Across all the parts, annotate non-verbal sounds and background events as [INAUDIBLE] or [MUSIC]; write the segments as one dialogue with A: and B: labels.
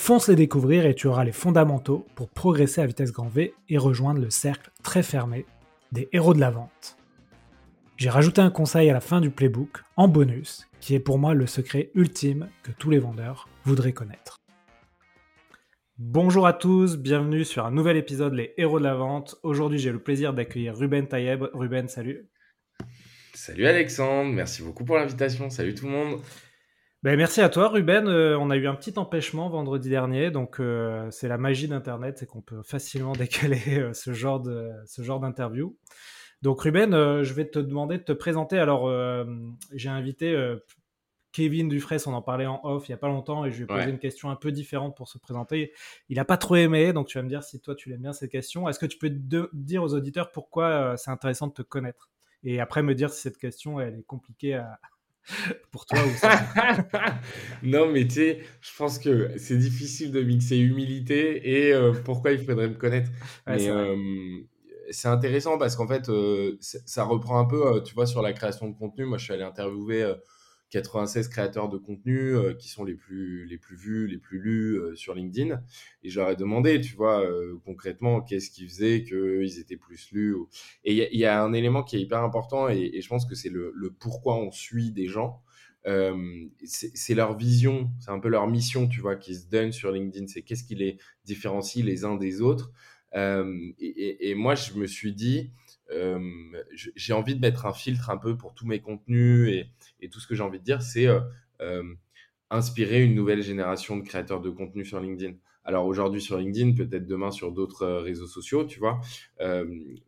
A: Fonce les découvrir et tu auras les fondamentaux pour progresser à vitesse grand V et rejoindre le cercle très fermé des héros de la vente. J'ai rajouté un conseil à la fin du playbook, en bonus, qui est pour moi le secret ultime que tous les vendeurs voudraient connaître. Bonjour à tous, bienvenue sur un nouvel épisode Les Héros de la Vente. Aujourd'hui, j'ai le plaisir d'accueillir Ruben Tayeb. Ruben, salut.
B: Salut Alexandre, merci beaucoup pour l'invitation. Salut tout le monde.
A: Ben, merci à toi, Ruben. Euh, on a eu un petit empêchement vendredi dernier, donc euh, c'est la magie d'Internet, c'est qu'on peut facilement [LAUGHS] décaler euh, ce genre de ce genre d'interview. Donc Ruben, je vais te demander de te présenter. Alors, j'ai invité Kevin Dufresne, on en parlait en off il y a pas longtemps, et je lui ai posé une question un peu différente pour se présenter. Il n'a pas trop aimé, donc tu vas me dire si toi tu l'aimes bien cette question. Est-ce que tu peux dire aux auditeurs pourquoi c'est intéressant de te connaître? Et après me dire si cette question elle est compliquée à, [LAUGHS] pour toi ou ça. [LAUGHS]
B: non, mais tu sais, je pense que c'est difficile de mixer humilité et pourquoi il faudrait me connaître. mais, c'est intéressant parce qu'en fait, euh, ça reprend un peu, euh, tu vois, sur la création de contenu. Moi, je suis allé interviewer 96 euh, créateurs de contenu qui sont les plus, les plus vus, les plus lus sur LinkedIn. Et je leur ai demandé, tu vois, concrètement, qu'est-ce qui faisait qu'ils étaient plus lus. Et il y, a un élément qui est hyper important et, je pense que c'est le, le, pourquoi on suit des gens. c'est leur vision, c'est un peu leur mission, tu vois, qui se donne sur LinkedIn. C'est qu'est-ce qui les différencie les uns des autres. Euh, et, moi, je me suis dit, euh, j'ai envie de mettre un filtre un peu pour tous mes contenus et, tout ce que j'ai envie de dire, c'est euh, inspirer une nouvelle génération de créateurs de contenu sur LinkedIn. Alors aujourd'hui sur LinkedIn, peut-être demain sur d'autres réseaux sociaux, tu vois.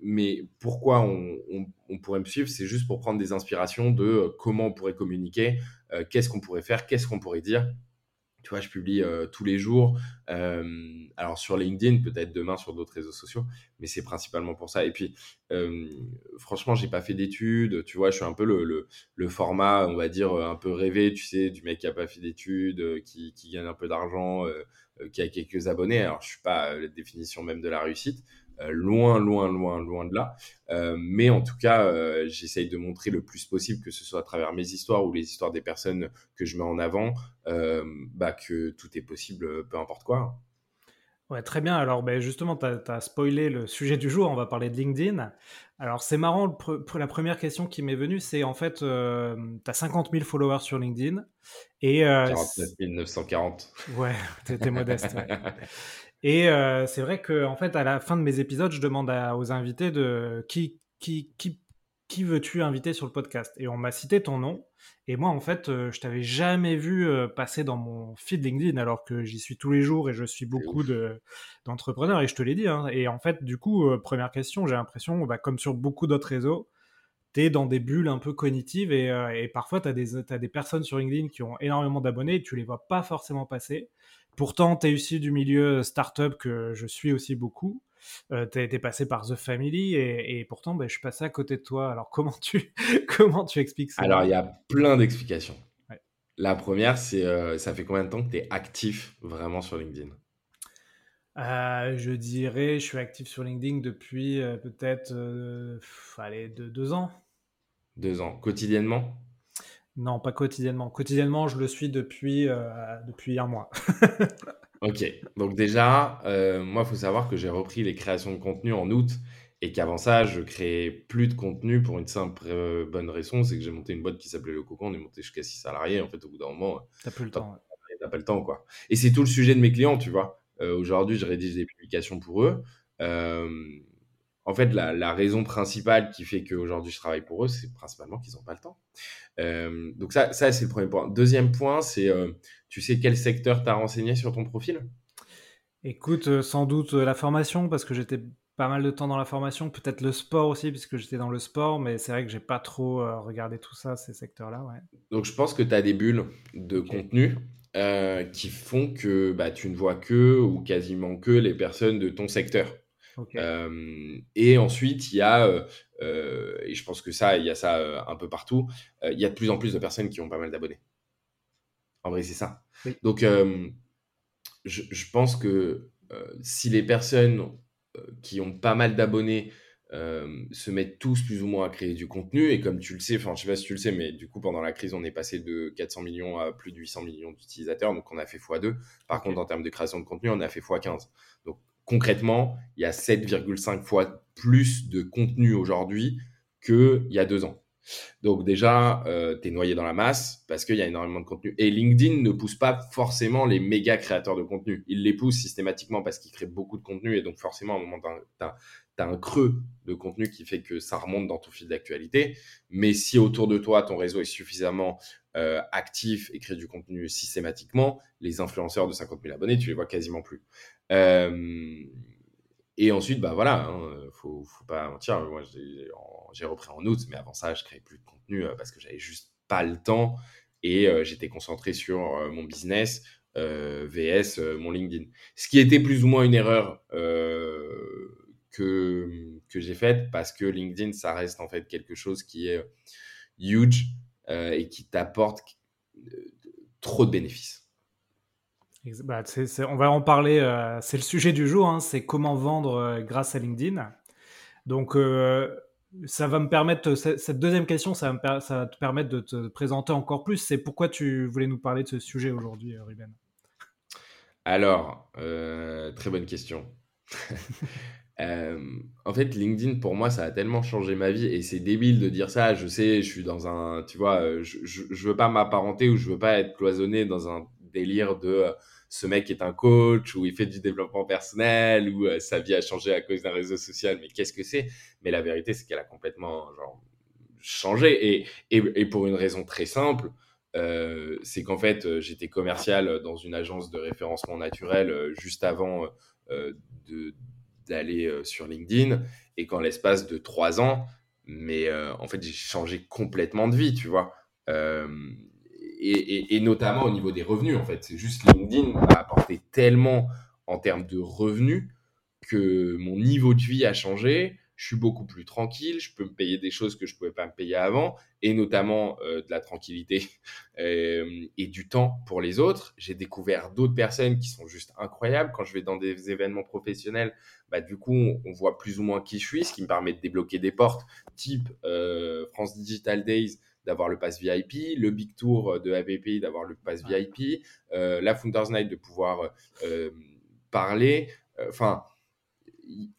B: mais pourquoi on, pourrait me suivre? C'est juste pour prendre des inspirations de comment on pourrait communiquer, qu'est-ce qu'on pourrait faire, qu'est-ce qu'on pourrait dire tu vois, je publie euh, tous les jours. Euh, alors sur LinkedIn, peut-être demain sur d'autres réseaux sociaux, mais c'est principalement pour ça. Et puis, euh, franchement, j'ai pas fait d'études. Tu vois, je suis un peu le, format, on va dire, un peu rêvé, tu sais, du mec qui a pas fait d'études, qui, gagne un peu d'argent, qui a quelques abonnés. Alors, je suis pas la définition même de la réussite, euh, loin, loin, loin, loin de là. Euh, mais en tout cas, euh, j'essaye de montrer le plus possible, que ce soit à travers mes histoires ou les histoires des personnes que je mets en avant, bah, que tout est possible, peu importe quoi.
A: Ouais, très bien. Alors, ben, justement, tu as, spoilé le sujet du jour. On va parler de LinkedIn. Alors, c'est marrant. la première question qui m'est venue, c'est en fait, tu as 50 000 followers sur LinkedIn.
B: Et, 49 940.
A: Ouais, t'es modeste. [LAUGHS] Et euh, c'est vrai que en fait, à la fin de mes épisodes, je demande aux invités de qui qui qui qui veux-tu inviter sur le podcast? Et on m'a cité ton nom. Et moi, en fait, euh, je t'avais jamais vu euh, passer dans mon feed LinkedIn, alors que j'y suis tous les jours et je suis beaucoup de, d'entrepreneurs. Et je te l'ai dit. Hein. Et en fait, du coup, première question, j'ai l'impression, bah, comme sur beaucoup d'autres réseaux, tu es dans des bulles un peu cognitives et, et parfois, tu as des, as des personnes sur LinkedIn qui ont énormément d'abonnés et tu les vois pas forcément passer. Pourtant, tu es issu du milieu startup que je suis aussi beaucoup. Euh, tu as été passé par The Family et, pourtant, ben, je suis passé à côté de toi. Alors, comment tu, [LAUGHS] comment tu expliques ça?
B: Alors, il y a plein d'explications. La première, c'est euh, ça fait combien de temps que tu es actif vraiment sur LinkedIn?
A: Euh, Je dirais, je suis actif sur LinkedIn depuis peut-être allez, deux ans.
B: Deux ans. Quotidiennement?
A: Non, pas quotidiennement. Quotidiennement, je le suis depuis, euh, depuis un mois. [LAUGHS]
B: ok, donc déjà, euh, moi, il faut savoir que j'ai repris les créations de contenu en août et qu'avant ça, je créais plus de contenu pour une simple euh, bonne raison, c'est que j'ai monté une boîte qui s'appelait Le Cocon, on est monté jusqu'à 6 salariés, en fait, au bout d'un moment...
A: T'as plus le temps.
B: T'as pas le temps, quoi. Et c'est tout le sujet de mes clients, tu vois. Aujourd'hui, je rédige des publications pour eux en fait, la, raison principale qui fait qu'aujourd'hui je travaille pour eux, c'est principalement qu'ils n'ont pas le temps. Euh, donc ça, ça c'est le premier point. Deuxième point, c'est, euh, tu sais quel secteur tu as renseigné sur ton profil?
A: Écoute, euh, sans doute la formation, parce que j'étais pas mal de temps dans la formation, peut-être le sport aussi, puisque j'étais dans le sport, mais c'est vrai que j'ai pas trop regardé tout ça, ces secteurs-là. Ouais.
B: Donc je pense que tu as des bulles de contenu qui font que bah, tu ne vois que ou quasiment que les personnes de ton secteur. Et ensuite, il y a, et je pense que ça, il y a ça un peu partout, il y a de plus en plus de personnes qui ont pas mal d'abonnés. En vrai, c'est ça. Donc, je, je, pense que si les personnes qui ont pas mal d'abonnés euh, se mettent tous plus ou moins à créer du contenu. Et comme tu le sais, enfin, je sais pas si tu le sais, mais du coup, pendant la crise, on est passé de 400 millions à plus de 800 millions d'utilisateurs. Donc, on a fait x2. Par contre, en termes de création de contenu, on a fait x15. Donc, concrètement, il y a 7,5 fois plus de contenu aujourd'hui qu'il y a deux ans. Donc déjà, euh, tu es noyé dans la masse parce qu'il y a énormément de contenu. Et LinkedIn ne pousse pas forcément les méga créateurs de contenu. Il les pousse systématiquement parce qu'ils créent beaucoup de contenu et donc forcément, à un moment, tu un creux de contenu qui fait que ça remonte dans ton fil d'actualité. Mais si autour de toi, ton réseau est suffisamment euh, actif et crée du contenu systématiquement, les influenceurs de 50 000 abonnés, tu les vois quasiment plus. Euh, et ensuite, bah voilà, hein, faut, pas mentir. Moi, j'ai repris en août, mais avant ça, je créais plus de contenu euh, parce que j'avais juste pas le temps et j'étais concentré sur mon business vs mon LinkedIn. Ce qui était plus ou moins une erreur que que j'ai faite parce que LinkedIn, ça reste en fait quelque chose qui est huge et qui t'apporte trop de bénéfices.
A: Bah, on va en parler, euh, c'est le sujet du jour, hein, c'est comment vendre euh, grâce à LinkedIn. Donc, euh, ça va me permettre, cette deuxième question, ça va, me, ça va, te permettre de te présenter encore plus. C'est pourquoi tu voulais nous parler de ce sujet aujourd'hui, Ruben?
B: Alors, très bonne question. [LAUGHS] en fait, LinkedIn, pour moi, ça a tellement changé ma vie et c'est débile de dire ça. Je sais, je suis dans un, tu vois, je, je, je veux pas m'apparenter ou je veux pas être cloisonné dans un délire de euh, ce mec est un coach ou il fait du développement personnel ou euh, sa vie a changé à cause d'un réseau social. Mais qu'est-ce que c'est? Mais la vérité, c'est qu'elle a complètement genre, changé et, et, pour une raison très simple. Euh, c'est qu'en fait, j'étais commercial dans une agence de référencement naturel juste avant d'aller sur LinkedIn. Et qu'en l'espace de trois ans, mais en fait, j'ai changé complètement de vie, tu vois et, notamment au niveau des revenus, en fait. C'est juste LinkedIn m'a apporté tellement en termes de revenus que mon niveau de vie a changé. Je suis beaucoup plus tranquille, je peux me payer des choses que je ne pouvais pas me payer avant, et notamment euh, de la tranquillité [LAUGHS] euh, et du temps pour les autres. J'ai découvert d'autres personnes qui sont juste incroyables. Quand je vais dans des événements professionnels, bah, du coup, on, voit plus ou moins qui je suis, ce qui me permet de débloquer des portes, type euh, France Digital Days, d'avoir le pass VIP, le Big Tour de AVP d'avoir le pass VIP, euh, la Founders Night de pouvoir parler. Enfin,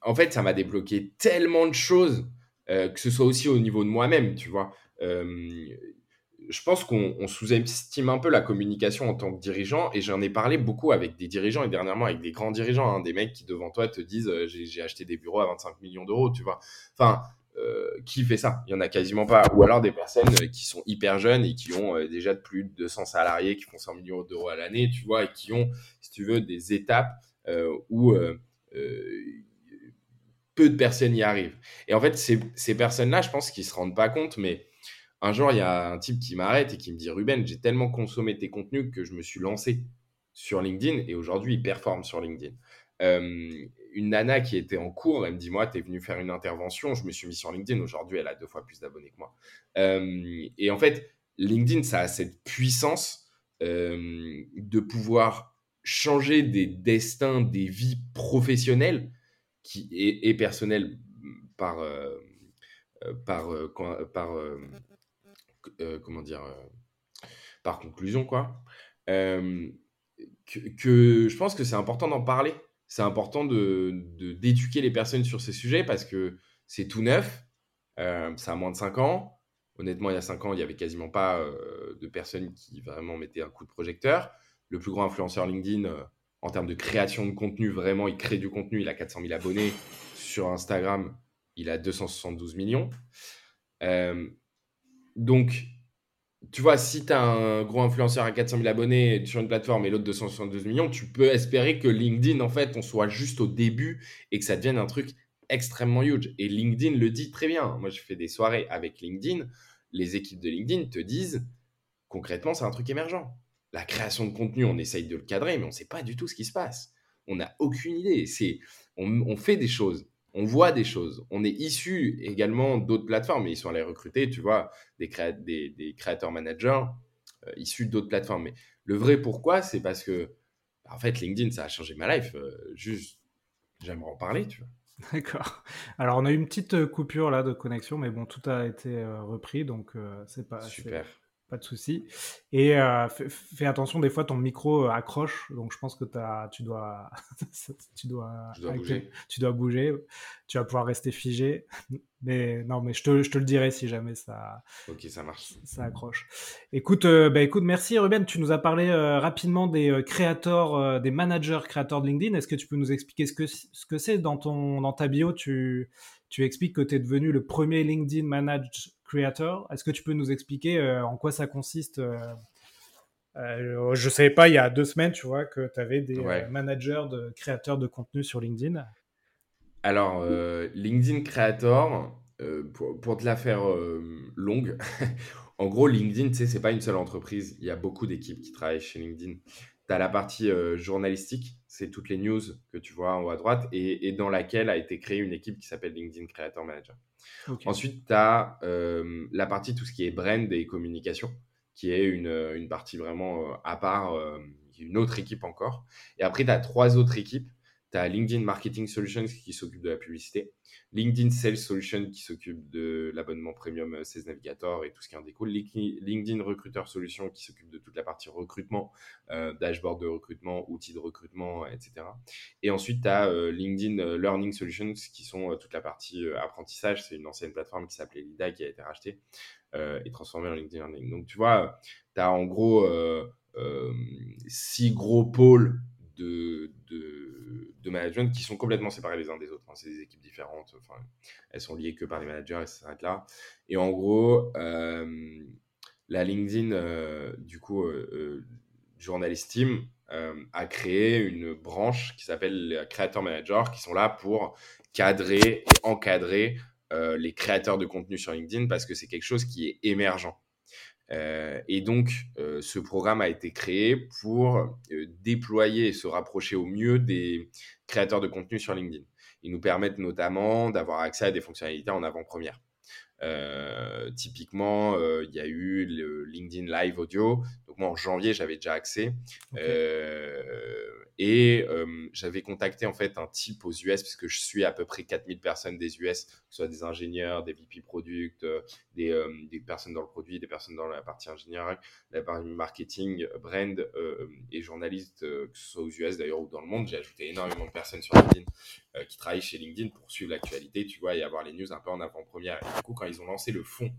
B: en fait, ça m'a débloqué tellement de choses, que ce soit aussi au niveau de moi-même, tu vois. je pense qu'on sous-estime un peu la communication en tant que dirigeant, et j'en ai parlé beaucoup avec des dirigeants, et dernièrement avec des grands dirigeants, hein, des mecs qui devant toi te disent j'ai acheté des bureaux à 25 millions d'euros, tu vois. Enfin, euh, qui fait ça? Il y en a quasiment pas. Ou alors des personnes euh, qui sont hyper jeunes et qui ont euh, déjà plus de 200 salariés, qui font 100 millions d'euros à l'année, tu vois, et qui ont, si tu veux, des étapes où peu de personnes y arrivent. Et en fait, ces, personnes-là, je pense qu'ils se rendent pas compte, mais un jour, il y a un type qui m'arrête et qui me dit Ruben, j'ai tellement consommé tes contenus que je me suis lancé sur LinkedIn et aujourd'hui, il performe sur LinkedIn une nana qui était en cours, elle me dit Moi, tu es venu faire une intervention. Je me suis mis sur LinkedIn. Aujourd'hui, elle a deux fois plus d'abonnés que moi. Euh, et en fait, LinkedIn, ça a cette puissance euh, de pouvoir changer des destins, des vies professionnelles qui, et, personnelles par, euh, par, par comment dire, par conclusion, quoi. Que, que, je pense que c'est important d'en parler c'est important de, d'éduquer les personnes sur ces sujets parce que c'est tout neuf, euh, ça a moins de 5 ans. Honnêtement, il y a 5 ans, il n'y avait quasiment pas euh, de personnes qui vraiment mettaient un coup de projecteur. Le plus grand influenceur LinkedIn, euh, en termes de création de contenu, vraiment, il crée du contenu. Il a 400 000 abonnés. Sur Instagram, il a 272 millions. donc, tu vois, si tu as un gros influenceur à 400 000 abonnés sur une plateforme et l'autre 272 millions, tu peux espérer que LinkedIn, en fait, on soit juste au début et que ça devienne un truc extrêmement huge. Et LinkedIn le dit très bien. Moi, je fais des soirées avec LinkedIn. Les équipes de LinkedIn te disent, concrètement, c'est un truc émergent. La création de contenu, on essaye de le cadrer, mais on ne sait pas du tout ce qui se passe. On n'a aucune idée. C'est, on, on fait des choses, on voit des choses. On est issu également d'autres plateformes, mais ils sont allés recruter, tu vois, des, des, créateurs managers euh, issus d'autres plateformes. Mais le vrai pourquoi, c'est parce que, en fait, LinkedIn, ça a changé ma life. Euh, juste, j'aimerais en parler, tu vois.
A: D'accord. Alors, on a eu une petite coupure là de connexion, mais bon, tout a été repris, donc c'est pas.
B: Super
A: pas de souci. Et euh, fais, attention, des fois ton micro euh, accroche, donc je pense que as, [LAUGHS] tu dois, tu dois,
B: bouger.
A: tu dois bouger, tu vas pouvoir rester figé. [LAUGHS] Mais non, mais je te, je te le dirai si jamais ça.
B: Ok, ça marche.
A: Ça accroche. Écoute, euh, bah, écoute, merci Ruben. Tu nous as parlé rapidement des créateurs, des managers créateurs de LinkedIn. Est-ce que tu peux nous expliquer ce que ce que c'est dans ton dans ta bio? Tu tu expliques que tu es devenu le premier LinkedIn Managed Creator. Est-ce que tu peux nous expliquer euh, en quoi ça consiste euh, euh, Je ne savais pas il y a deux semaines, tu vois, que tu avais des managers de créateurs de contenu sur LinkedIn?
B: Alors, LinkedIn Creator, pour, te la faire longue, [LAUGHS] en gros, LinkedIn, tu sais, c'est pas une seule entreprise. Il y a beaucoup d'équipes qui travaillent chez LinkedIn. Tu as la partie journalistique, c'est toutes les news que tu vois en haut à droite, et, dans laquelle a été créée une équipe qui s'appelle LinkedIn Creator Manager. Ensuite, tu as euh, la partie, tout ce qui est brand et communication, qui est une, une partie vraiment euh, à part, euh, une autre équipe encore. Et après, tu as trois autres équipes tu as LinkedIn Marketing Solutions qui s'occupe de la publicité, LinkedIn Sales Solutions qui s'occupe de l'abonnement premium Sales Navigator et tout ce qui en découle, LinkedIn Recruiter Solutions qui s'occupe de toute la partie recrutement, euh, dashboard de recrutement, outils de recrutement, etc. Et ensuite, tu as euh, LinkedIn Learning Solutions qui sont euh, toute la partie apprentissage. C'est une ancienne plateforme qui s'appelait Lida qui a été rachetée et transformée en LinkedIn Learning. Donc, tu vois, tu as en gros six gros pôles de, de, management qui sont complètement séparés les uns des autres. Hein. C'est des équipes différentes. Enfin, elles sont liées que par les managers et ça s'arrête là. Et en gros, euh, la LinkedIn, euh, du coup, euh, Journalist Team, a créé une branche qui s'appelle les Creator Manager qui sont là pour cadrer et encadrer les créateurs de contenu sur LinkedIn parce que c'est quelque chose qui est émergent. Euh, et donc, euh, ce programme a été créé pour euh, déployer et se rapprocher au mieux des créateurs de contenu sur LinkedIn. Ils nous permettent notamment d'avoir accès à des fonctionnalités en avant-première. typiquement, il y a eu le LinkedIn Live Audio. Donc moi, en janvier, j'avais déjà accès. Et j'avais contacté en fait un type aux US, puisque je suis à peu près 4000 personnes des US, que ce soit des ingénieurs, des VP product, des, personnes dans le produit, des personnes dans la partie ingénierie, la partie marketing, brand et journalistes, que ce soit aux US d'ailleurs ou dans le monde. J'ai ajouté énormément de personnes sur LinkedIn qui travaillent chez LinkedIn pour suivre l'actualité, tu vois, et avoir les news un peu en avant-première. Et du coup, quand ils ont lancé le fonds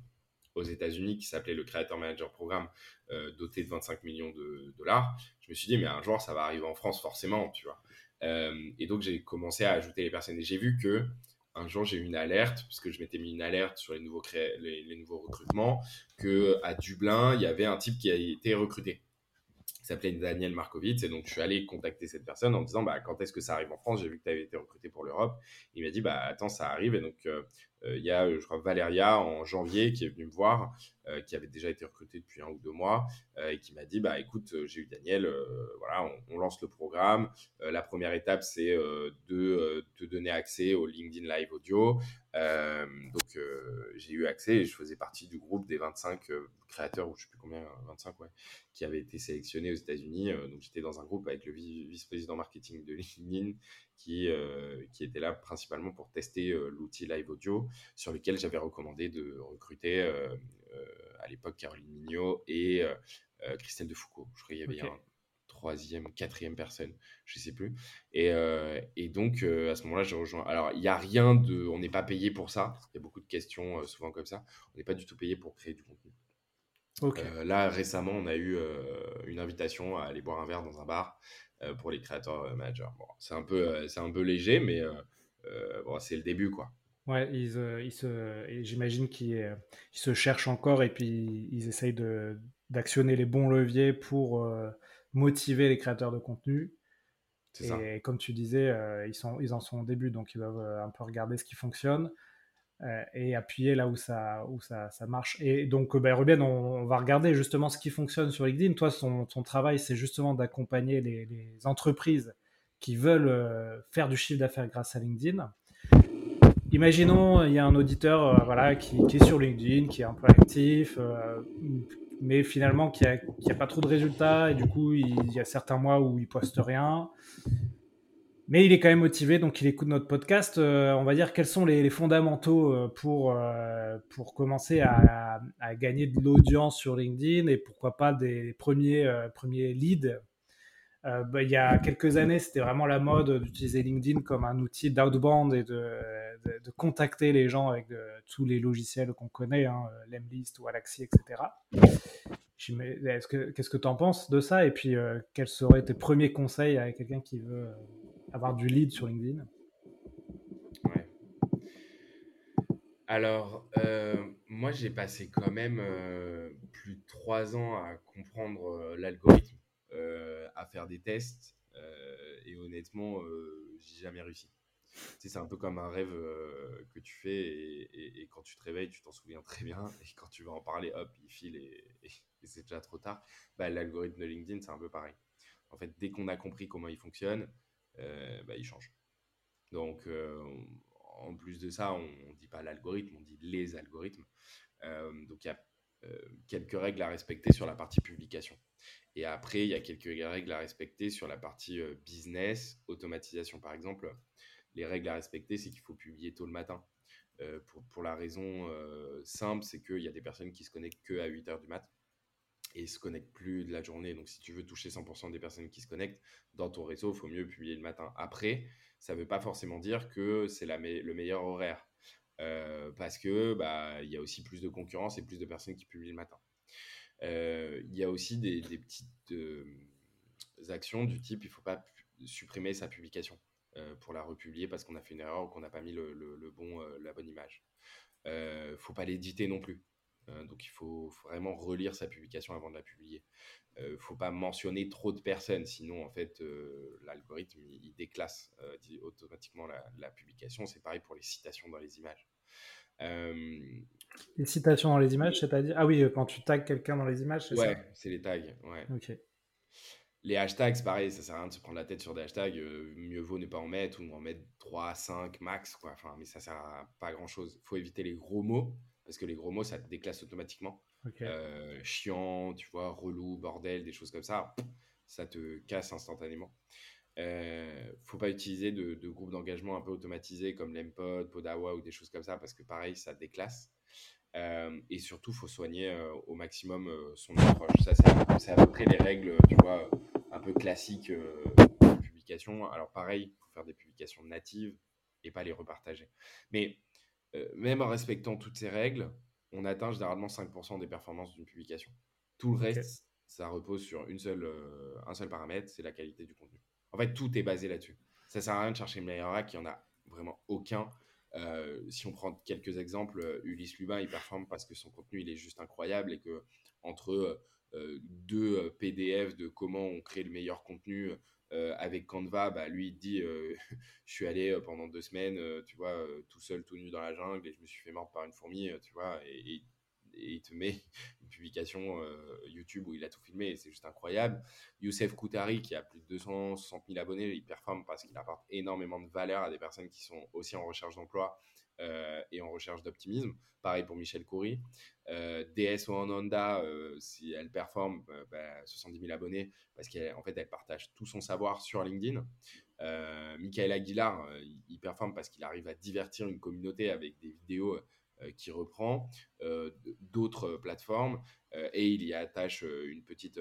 B: aux États-Unis qui s'appelait le Creator Manager Programme, euh, doté de 25 millions de dollars. Je me suis dit, mais un jour, ça va arriver en France, forcément, tu vois. Euh, et donc, j'ai commencé à ajouter les personnes. Et j'ai vu que un jour, j'ai eu une alerte, puisque je m'étais mis une alerte sur les nouveaux, les, nouveaux recrutements, qu'à Dublin, il y avait un type qui a été recruté qui s'appelait Daniel Markovitz. Et donc, je suis allé contacter cette personne en disant bah, quand est-ce que ça arrive en France? J'ai vu que tu avais été recruté pour l'Europe. Il m'a dit bah, attends, ça arrive. Et donc, euh, euh, il y a, je crois, Valéria en janvier qui est venue me voir, euh, qui avait déjà été recrutée depuis un ou deux mois, et qui m'a dit bah, écoute, j'ai eu Daniel, voilà, on, lance le programme. la première étape, c'est de te donner accès au LinkedIn Live Audio. donc, j'ai eu accès et je faisais partie du groupe des 25 créateurs, ou je sais plus combien, 25, ouais, qui avaient été sélectionnés aux États-Unis. donc, j'étais dans un groupe avec le vice-président marketing de [LAUGHS] LinkedIn qui, qui était là principalement pour tester l'outil Live Audio sur lequel j'avais recommandé de recruter à l'époque Caroline Mignot et Christelle Defoucault. Je crois qu'il y avait un troisième, quatrième personne, je sais plus. Et, euh, et donc, euh, à ce moment-là, j'ai rejoint. Alors, il n'y a rien de. On n'est pas payé pour ça. Il y a beaucoup de questions euh, souvent comme ça. On n'est pas du tout payé pour créer du contenu. là, récemment, on a eu une invitation à aller boire un verre dans un bar pour les créateurs managers. Bon, c'est un, peu, c'est un peu léger, mais bon, c'est le début, quoi.
A: Ouais, ils, ils se, j'imagine qu'ils se cherchent encore et puis ils essayent de, d'actionner les bons leviers pour motiver les créateurs de contenu. Et comme tu disais, euh, ils, sont, ils en sont au début, donc ils doivent euh, un peu regarder ce qui fonctionne euh, et appuyer là où ça, où ça, ça marche. Et donc, ben, Ruben, on, va regarder justement ce qui fonctionne sur LinkedIn. Toi, son, ton travail, c'est justement d'accompagner les, entreprises qui veulent faire du chiffre d'affaires grâce à LinkedIn. imaginons, il y a un auditeur voilà, qui, est sur LinkedIn, qui est un peu actif, mais finalement qui n'a a pas trop de résultats, et du coup, il, y a certains mois où il poste rien. Mais il est quand même motivé, donc il écoute notre podcast. on va dire quels sont les, fondamentaux pour, pour commencer à, à gagner de l'audience sur LinkedIn et pourquoi pas des premiers, premiers leads euh, bah, il y a quelques années, c'était vraiment la mode d'utiliser LinkedIn comme un outil d'outbound et de, de, contacter les gens avec tous les logiciels qu'on connaît, hein, Lemlist ou Alaxi, etc. Qu'est-ce que tu en penses de ça? Et puis, euh, quels seraient tes premiers conseils à quelqu'un qui veut euh, avoir du lead sur LinkedIn
B: Ouais. Alors, moi, j'ai passé quand même plus de trois ans à comprendre l'algorithme euh, à faire des tests. Euh, et honnêtement, euh, j'ai jamais réussi. c'est un peu comme un rêve que tu fais et, quand tu te réveilles, tu t'en souviens très bien. [LAUGHS] Et quand tu vas en parler, hop, il file et, c'est déjà trop tard. Bah, L'algorithme de LinkedIn, c'est un peu pareil. En fait, dès qu'on a compris comment il fonctionne, bah, il change. Donc, en plus de ça, on ne dit pas l'algorithme, on dit les algorithmes. donc, il y a quelques règles à respecter sur la partie publication. Et après, il y a quelques règles à respecter sur la partie euh, business, automatisation par exemple. Les règles à respecter, c'est qu'il faut publier tôt le matin. Euh, pour, la raison euh, simple, c'est qu'il y a des personnes qui se connectent que à 8 heures du mat et se connectent plus de la journée. Donc, si tu veux toucher 100% des personnes qui se connectent dans ton réseau, il faut mieux publier le matin. Après, ça ne veut pas forcément dire que c'est le meilleur horaire. parce que bah, y a aussi plus de concurrence et plus de personnes qui publient le matin. Euh, il y a aussi des, petites euh, actions du type il ne faut pas supprimer sa publication euh, pour la republier parce qu'on a fait une erreur ou qu'on n'a pas mis le, bon, la bonne image. Il ne faut pas l'éditer non plus. Donc il faut, vraiment relire sa publication avant de la publier. Il ne faut pas mentionner trop de personnes, sinon en fait l'algorithme il, déclasse automatiquement la, la publication. C'est pareil pour les citations dans les images.
A: Les citations dans les images, c'est-à-dire Ah oui, quand tu tags quelqu'un dans les images,
B: c'est ouais, c'est les tags. Ouais. Ok. Les hashtags, c'est pareil, ça sert à rien de se prendre la tête sur des hashtags. Euh, mieux vaut ne pas en mettre ou en mettre 3, 5 max, quoi. Enfin, mais ça sert à pas grand-chose. Il faut éviter les gros mots, parce que les gros mots, ça te déclasse automatiquement. Euh, chiant, tu vois, relou, bordel, des choses comme ça, ça te casse instantanément. Euh, faut pas utiliser de, de groupes d'engagement un peu automatisés comme Lempod, Podawa ou des choses comme ça, parce que pareil, ça déclasse. Euh, et surtout, il faut soigner euh, au maximum euh, son approche. Ça, c'est à peu près les règles, tu vois, un peu classiques de publication. Alors, pareil, il faut faire des publications natives et pas les repartager. Mais même en respectant toutes ces règles, on atteint généralement 5% des performances d'une publication. Tout le reste, ça repose sur une seule, un seul paramètre, c'est la qualité du contenu. En fait, tout est basé là-dessus. Ça sert à rien de chercher le meilleur hack, il n'y en a vraiment aucun. Euh, si on prend quelques exemples, euh, Ulysse Lubin, il performe parce que son contenu, il est juste incroyable et que entre euh, deux PDF de comment on crée le meilleur contenu avec Canva, bah, lui, il dit [LAUGHS] Je suis allé pendant deux semaines, tu vois, tout seul, tout nu dans la jungle et je me suis fait mordre par une fourmi, tu vois, et et il te met [LAUGHS] une publication euh, YouTube où il a tout filmé et c'est juste incroyable. Youssef Koutari qui a plus de 260 000 abonnés, il performe parce qu'il apporte énormément de valeur à des personnes qui sont aussi en recherche d'emploi euh, et en recherche d'optimisme. Pareil pour Michel Coury. Euh, DS Honda, euh, si elle performe, 70 bah, 000 abonnés parce qu'en fait partage tout son savoir sur LinkedIn. Michael Aguilar, il performe parce qu'il arrive à divertir une communauté avec des vidéos euh, qui reprend euh, d'autres plateformes euh, et il y attache une petite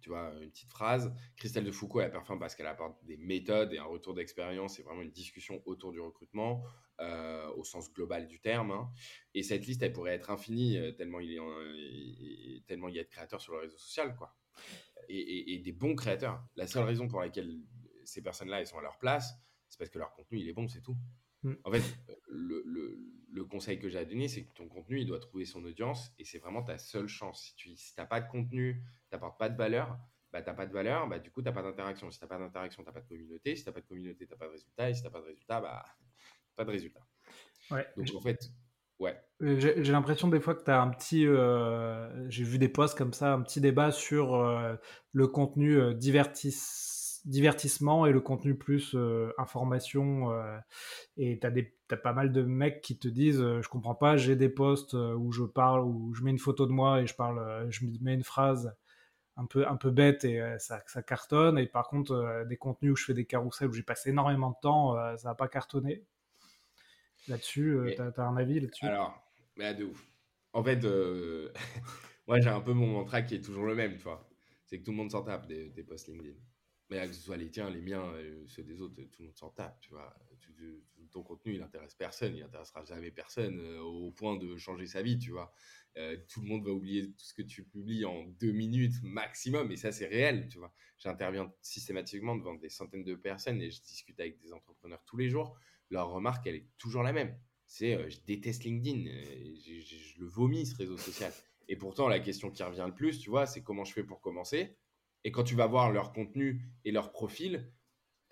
B: tu vois, une petite phrase. Christelle de Foucault, elle performe parce qu'elle apporte des méthodes et un retour d'expérience et vraiment une discussion autour du recrutement au sens global du terme. Hein. Et cette liste, elle pourrait être infinie tellement il, y tellement il y a de créateurs sur le réseau social, quoi. Et, et, des bons créateurs. La seule raison pour laquelle ces personnes-là, elles sont à leur place, c'est parce que leur contenu, il est bon, c'est tout. Mm. En fait, le, le, le conseil que j'ai à donner, c'est que ton contenu, il doit trouver son audience et c'est vraiment ta seule chance. Si tu n'as pas de contenu, tu n'apportes pas de valeur, bah, tu n'as pas de valeur, bah, du coup, tu n'as pas d'interaction. Si tu n'as pas d'interaction, tu n'as pas de communauté. Si tu n'as pas de communauté, tu n'as pas de résultat. Et si tu n'as pas de résultat, bah, pas de résultat.
A: Ouais. Donc, en fait, ouais. Euh, j'ai l'impression des fois que tu as un petit. Euh, j'ai vu des posts comme ça, un petit débat sur euh, le contenu divertissant divertissement et le contenu plus information. et tu as, pas mal de mecs qui te disent Je comprends pas, j'ai des posts où je parle, où je mets une photo de moi et je parle, je mets une phrase un peu, un peu bête et ça, ça, cartonne. Et par contre, des contenus où je fais des carousels où j'ai passé énormément de temps, ça va pas cartonner. Là-dessus, tu as, un avis là-dessus?
B: Alors, mais de ouf. En fait, [LAUGHS] moi j'ai un peu mon mantra qui est toujours le même, tu vois c'est que tout le monde s'en tape des, posts LinkedIn. Mais que ce soit les tiens, les miens, euh, ceux des autres, tout le monde s'en tape, tu vois. ton contenu, il intéresse personne, il intéressera jamais personne euh, au point de changer sa vie, tu vois. Euh, tout le monde va oublier tout ce que tu publies en deux minutes maximum, et ça, c'est réel, tu vois. J'interviens systématiquement devant des centaines de personnes et je discute avec des entrepreneurs tous les jours. Leur remarque, elle est toujours la même. C'est je déteste LinkedIn, je le vomis, ce réseau social. Et pourtant, la question qui revient le plus, tu vois, c'est comment je fais pour commencer. Et quand tu vas voir leur contenu et leur profil,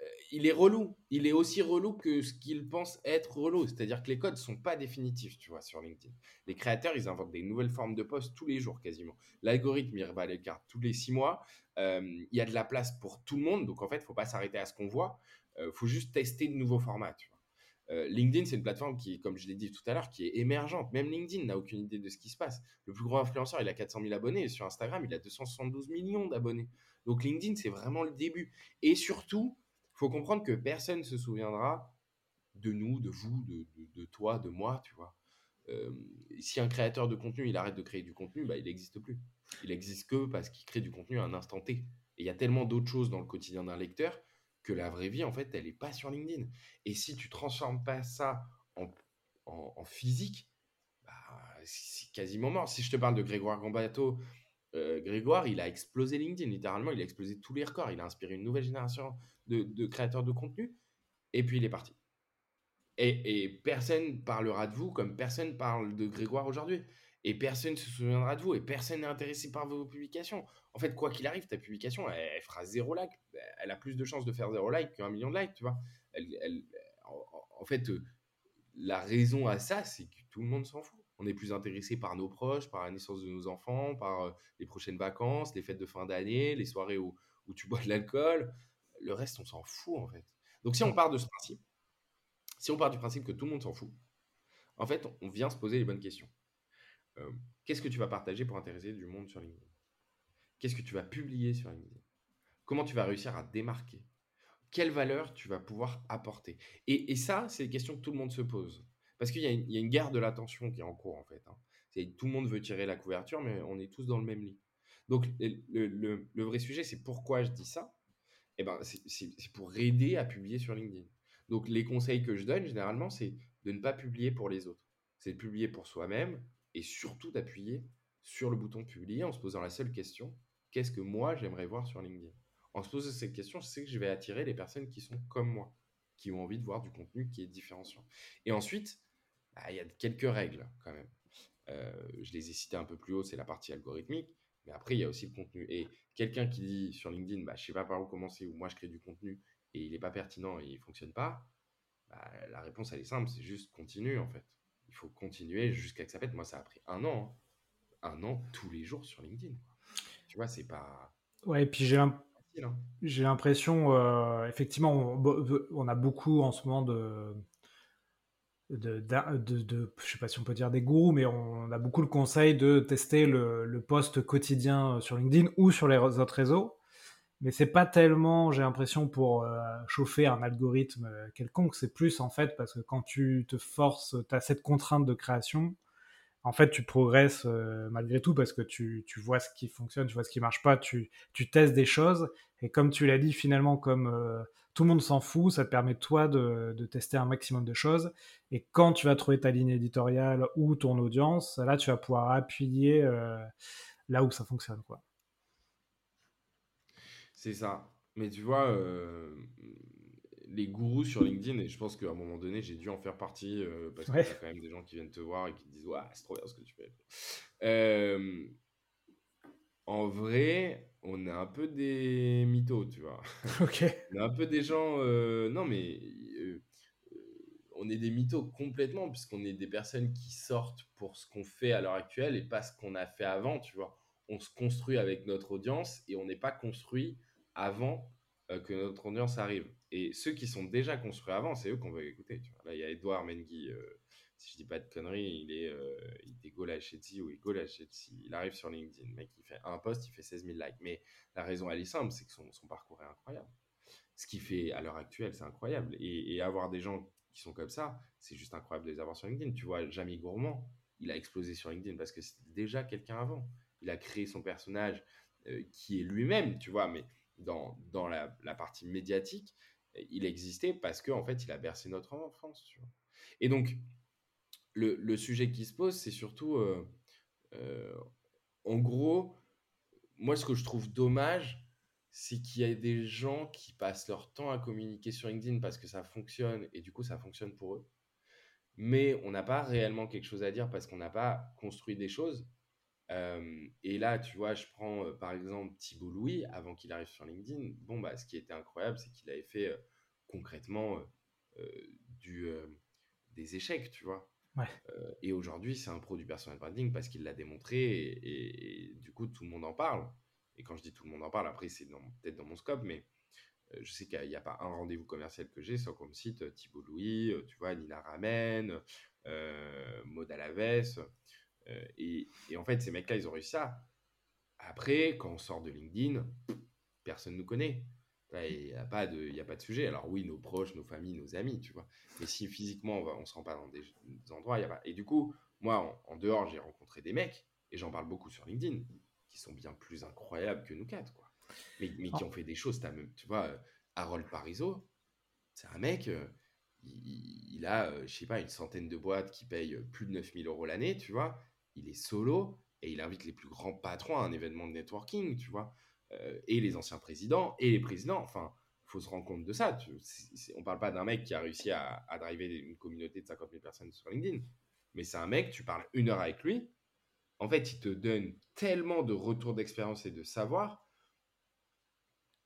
B: euh, il est relou. Il est aussi relou que ce qu'ils pensent être relou. C'est-à-dire que les codes ne sont pas définitifs, tu vois, sur LinkedIn. Les créateurs, ils inventent des nouvelles formes de posts tous les jours, quasiment. L'algorithme, il rebat les cartes tous les six mois. Euh, il y a de la place pour tout le monde. Donc, en fait, faut pas s'arrêter à ce qu'on voit. Il euh, faut juste tester de nouveaux formats, tu vois. Euh, LinkedIn, c'est une plateforme qui, comme je l'ai dit tout à l'heure, qui est émergente. Même LinkedIn n'a aucune idée de ce qui se passe. Le plus gros influenceur, il a 400 000 abonnés. Et sur Instagram, il a 272 millions d'abonnés. Donc LinkedIn, c'est vraiment le début. Et surtout, il faut comprendre que personne ne se souviendra de nous, de vous, de, toi, de moi, tu vois. Euh, si un créateur de contenu, il arrête de créer du contenu, bah, il n'existe plus. Il n'existe que parce qu'il crée du contenu à un instant T. Et il y a tellement d'autres choses dans le quotidien d'un lecteur que la vraie vie, en fait, elle n'est pas sur LinkedIn. Et si tu transformes pas ça en, en, physique, bah, c'est quasiment mort. Si je te parle de Grégoire Gambato, euh, Grégoire, il a explosé LinkedIn, littéralement, il a explosé tous les records. Il a inspiré une nouvelle génération de, créateurs de contenu. Et puis, il est parti. Et, et personne parlera de vous comme personne parle de Grégoire aujourd'hui et personne ne se souviendra de vous et personne n'est intéressé par vos publications. En fait, quoi qu'il arrive, ta publication, elle, fera zéro like. Elle a plus de chances de faire zéro like qu'un million de likes, tu vois. En, fait, euh, la raison à ça, c'est que tout le monde s'en fout. On est plus intéressé par nos proches, par la naissance de nos enfants, par euh, les prochaines vacances, les fêtes de fin d'année, les soirées où, où tu bois de l'alcool. Le reste, on s'en fout, en fait. Donc, si on part de ce principe, si on part du principe que tout le monde s'en fout, en fait, on vient se poser les bonnes questions. Euh, qu'est-ce que tu vas partager pour intéresser du monde sur LinkedIn? Qu'est-ce que tu vas publier sur LinkedIn? Comment tu vas réussir à démarquer? Quelle valeur tu vas pouvoir apporter? Et, ça, c'est des questions que tout le monde se pose. Parce qu'il y, a une guerre de l'attention qui est en cours, en fait. Hein. Tout le monde veut tirer la couverture, mais on est tous dans le même lit. Donc, le, vrai sujet, c'est pourquoi je dis ça? Eh ben, C'est pour aider à publier sur LinkedIn. Donc, les conseils que je donne, généralement, c'est de ne pas publier pour les autres. C'est de publier pour soi-même, et surtout d'appuyer sur le bouton publier en se posant la seule question qu'est-ce que moi j'aimerais voir sur LinkedIn? En se posant cette question, je sais que je vais attirer les personnes qui sont comme moi, qui ont envie de voir du contenu qui est différenciant. Et ensuite, bah, il y a quelques règles quand même. Euh, je les ai citées un peu plus haut, c'est la partie algorithmique. Mais après, il y a aussi le contenu. Et quelqu'un qui dit sur LinkedIn, bah, je ne sais pas par où commencer, ou moi je crée du contenu et il n'est pas pertinent et il ne fonctionne pas, bah, la réponse elle est simple, c'est juste continue en fait il faut continuer jusqu'à que ça pète. Moi, ça a pris un an. Hein. Un an tous les jours sur LinkedIn. Tu vois, c'est pas.
A: Ouais, et puis j'ai hein. l'impression, euh, effectivement, on, a beaucoup en ce moment de. De, de, je sais pas si on peut dire des gourous, mais on a beaucoup le conseil de tester le, le post quotidien sur LinkedIn ou sur les autres réseaux mais c'est pas tellement, j'ai l'impression, pour euh, chauffer un algorithme euh, quelconque, c'est plus en fait parce que quand tu te forces, tu as cette contrainte de création, en fait, tu progresses euh, malgré tout parce que tu, tu, vois ce qui fonctionne, tu vois ce qui marche pas, tu, tu testes des choses, et comme tu l'as dit, finalement, comme tout le monde s'en fout, ça te permet toi de, de, tester un maximum de choses, et quand tu vas trouver ta ligne éditoriale ou ton audience, là, tu vas pouvoir appuyer là où ça fonctionne, quoi.
B: C'est ça. Mais tu vois, euh, les gourous sur LinkedIn, et je pense qu'à un moment donné, j'ai dû en faire partie, euh, parce qu'il y a quand même des gens qui viennent te voir et qui te disent Ouais, c'est trop bien ce que tu fais. Euh, en vrai, on est un peu des mythos, tu vois. [LAUGHS]
A: Ok.
B: On est un peu des gens. non, mais on est des mythos complètement, puisqu'on est des personnes qui sortent pour ce qu'on fait à l'heure actuelle et pas ce qu'on a fait avant, tu vois. On se construit avec notre audience et on n'est pas construit avant que notre audience arrive. Et ceux qui sont déjà construits avant, c'est eux qu'on veut écouter. Là, il y a Edouard Mengi, si je dis pas de conneries, il est, il est goal à ou il goal à Chelsea. Il arrive sur LinkedIn, mec, il fait un post, il fait 16 000 likes. Mais la raison, elle est simple, c'est que son, son, parcours est incroyable. Ce qu'il fait à l'heure actuelle, c'est incroyable. Et, et, avoir des gens qui sont comme ça, c'est juste incroyable de les avoir sur LinkedIn. Tu vois, Jamie Gourmand, il a explosé sur LinkedIn parce que c'était déjà quelqu'un avant. Il a créé son personnage euh, qui est lui-même, tu vois, mais dans, la, partie médiatique, il existait parce qu'en en fait, il a bercé notre enfance, tu vois. Et donc, le, le sujet qui se pose, c'est surtout, euh, euh, en gros, moi, ce que je trouve dommage, c'est qu'il y a des gens qui passent leur temps à communiquer sur LinkedIn parce que ça fonctionne et du coup, ça fonctionne pour eux. Mais on n'a pas réellement quelque chose à dire parce qu'on n'a pas construit des choses et là, tu vois, je prends par exemple Thibault Louis, avant qu'il arrive sur LinkedIn. Bon, bah, ce qui était incroyable, c'est qu'il avait fait concrètement du, des échecs, tu vois. et aujourd'hui, c'est un pro du personal branding parce qu'il l'a démontré et, du coup, tout le monde en parle. Et quand je dis tout le monde en parle, après, c'est peut-être dans mon scope, mais je sais qu'il n'y a, pas un rendez-vous commercial que j'ai sans qu'on me cite Thibault Louis, tu vois, Nina Ramen, Maud Alaves. Euh, et, en fait, ces mecs-là, ils ont réussi ça. Après, quand on sort de LinkedIn, personne ne nous connaît. Il n'y a, pas de, a pas de sujet. Alors oui, nos proches, nos familles, nos amis, tu vois. Mais si physiquement, on ne se rend pas dans des, endroits, il n'y a pas... Et du coup, moi, en, dehors, j'ai rencontré des mecs, et j'en parle beaucoup sur LinkedIn, qui sont bien plus incroyables que nous quatre, quoi. Mais, mais qui ont fait des choses, as même, tu vois, euh, Harold Parizeau, c'est un mec, euh, il, a, je sais pas, une centaine de boîtes qui payent plus de 9000 euros l'année, tu vois il est solo et il invite les plus grands patrons à un événement de networking, tu vois, euh, et les anciens présidents et les présidents. Enfin, faut se rendre compte de ça. Tu, on parle pas d'un mec qui a réussi à, driver une communauté de 50 000 personnes sur LinkedIn, mais c'est un mec, tu parles une heure avec lui. En fait, il te donne tellement de retours d'expérience et de savoir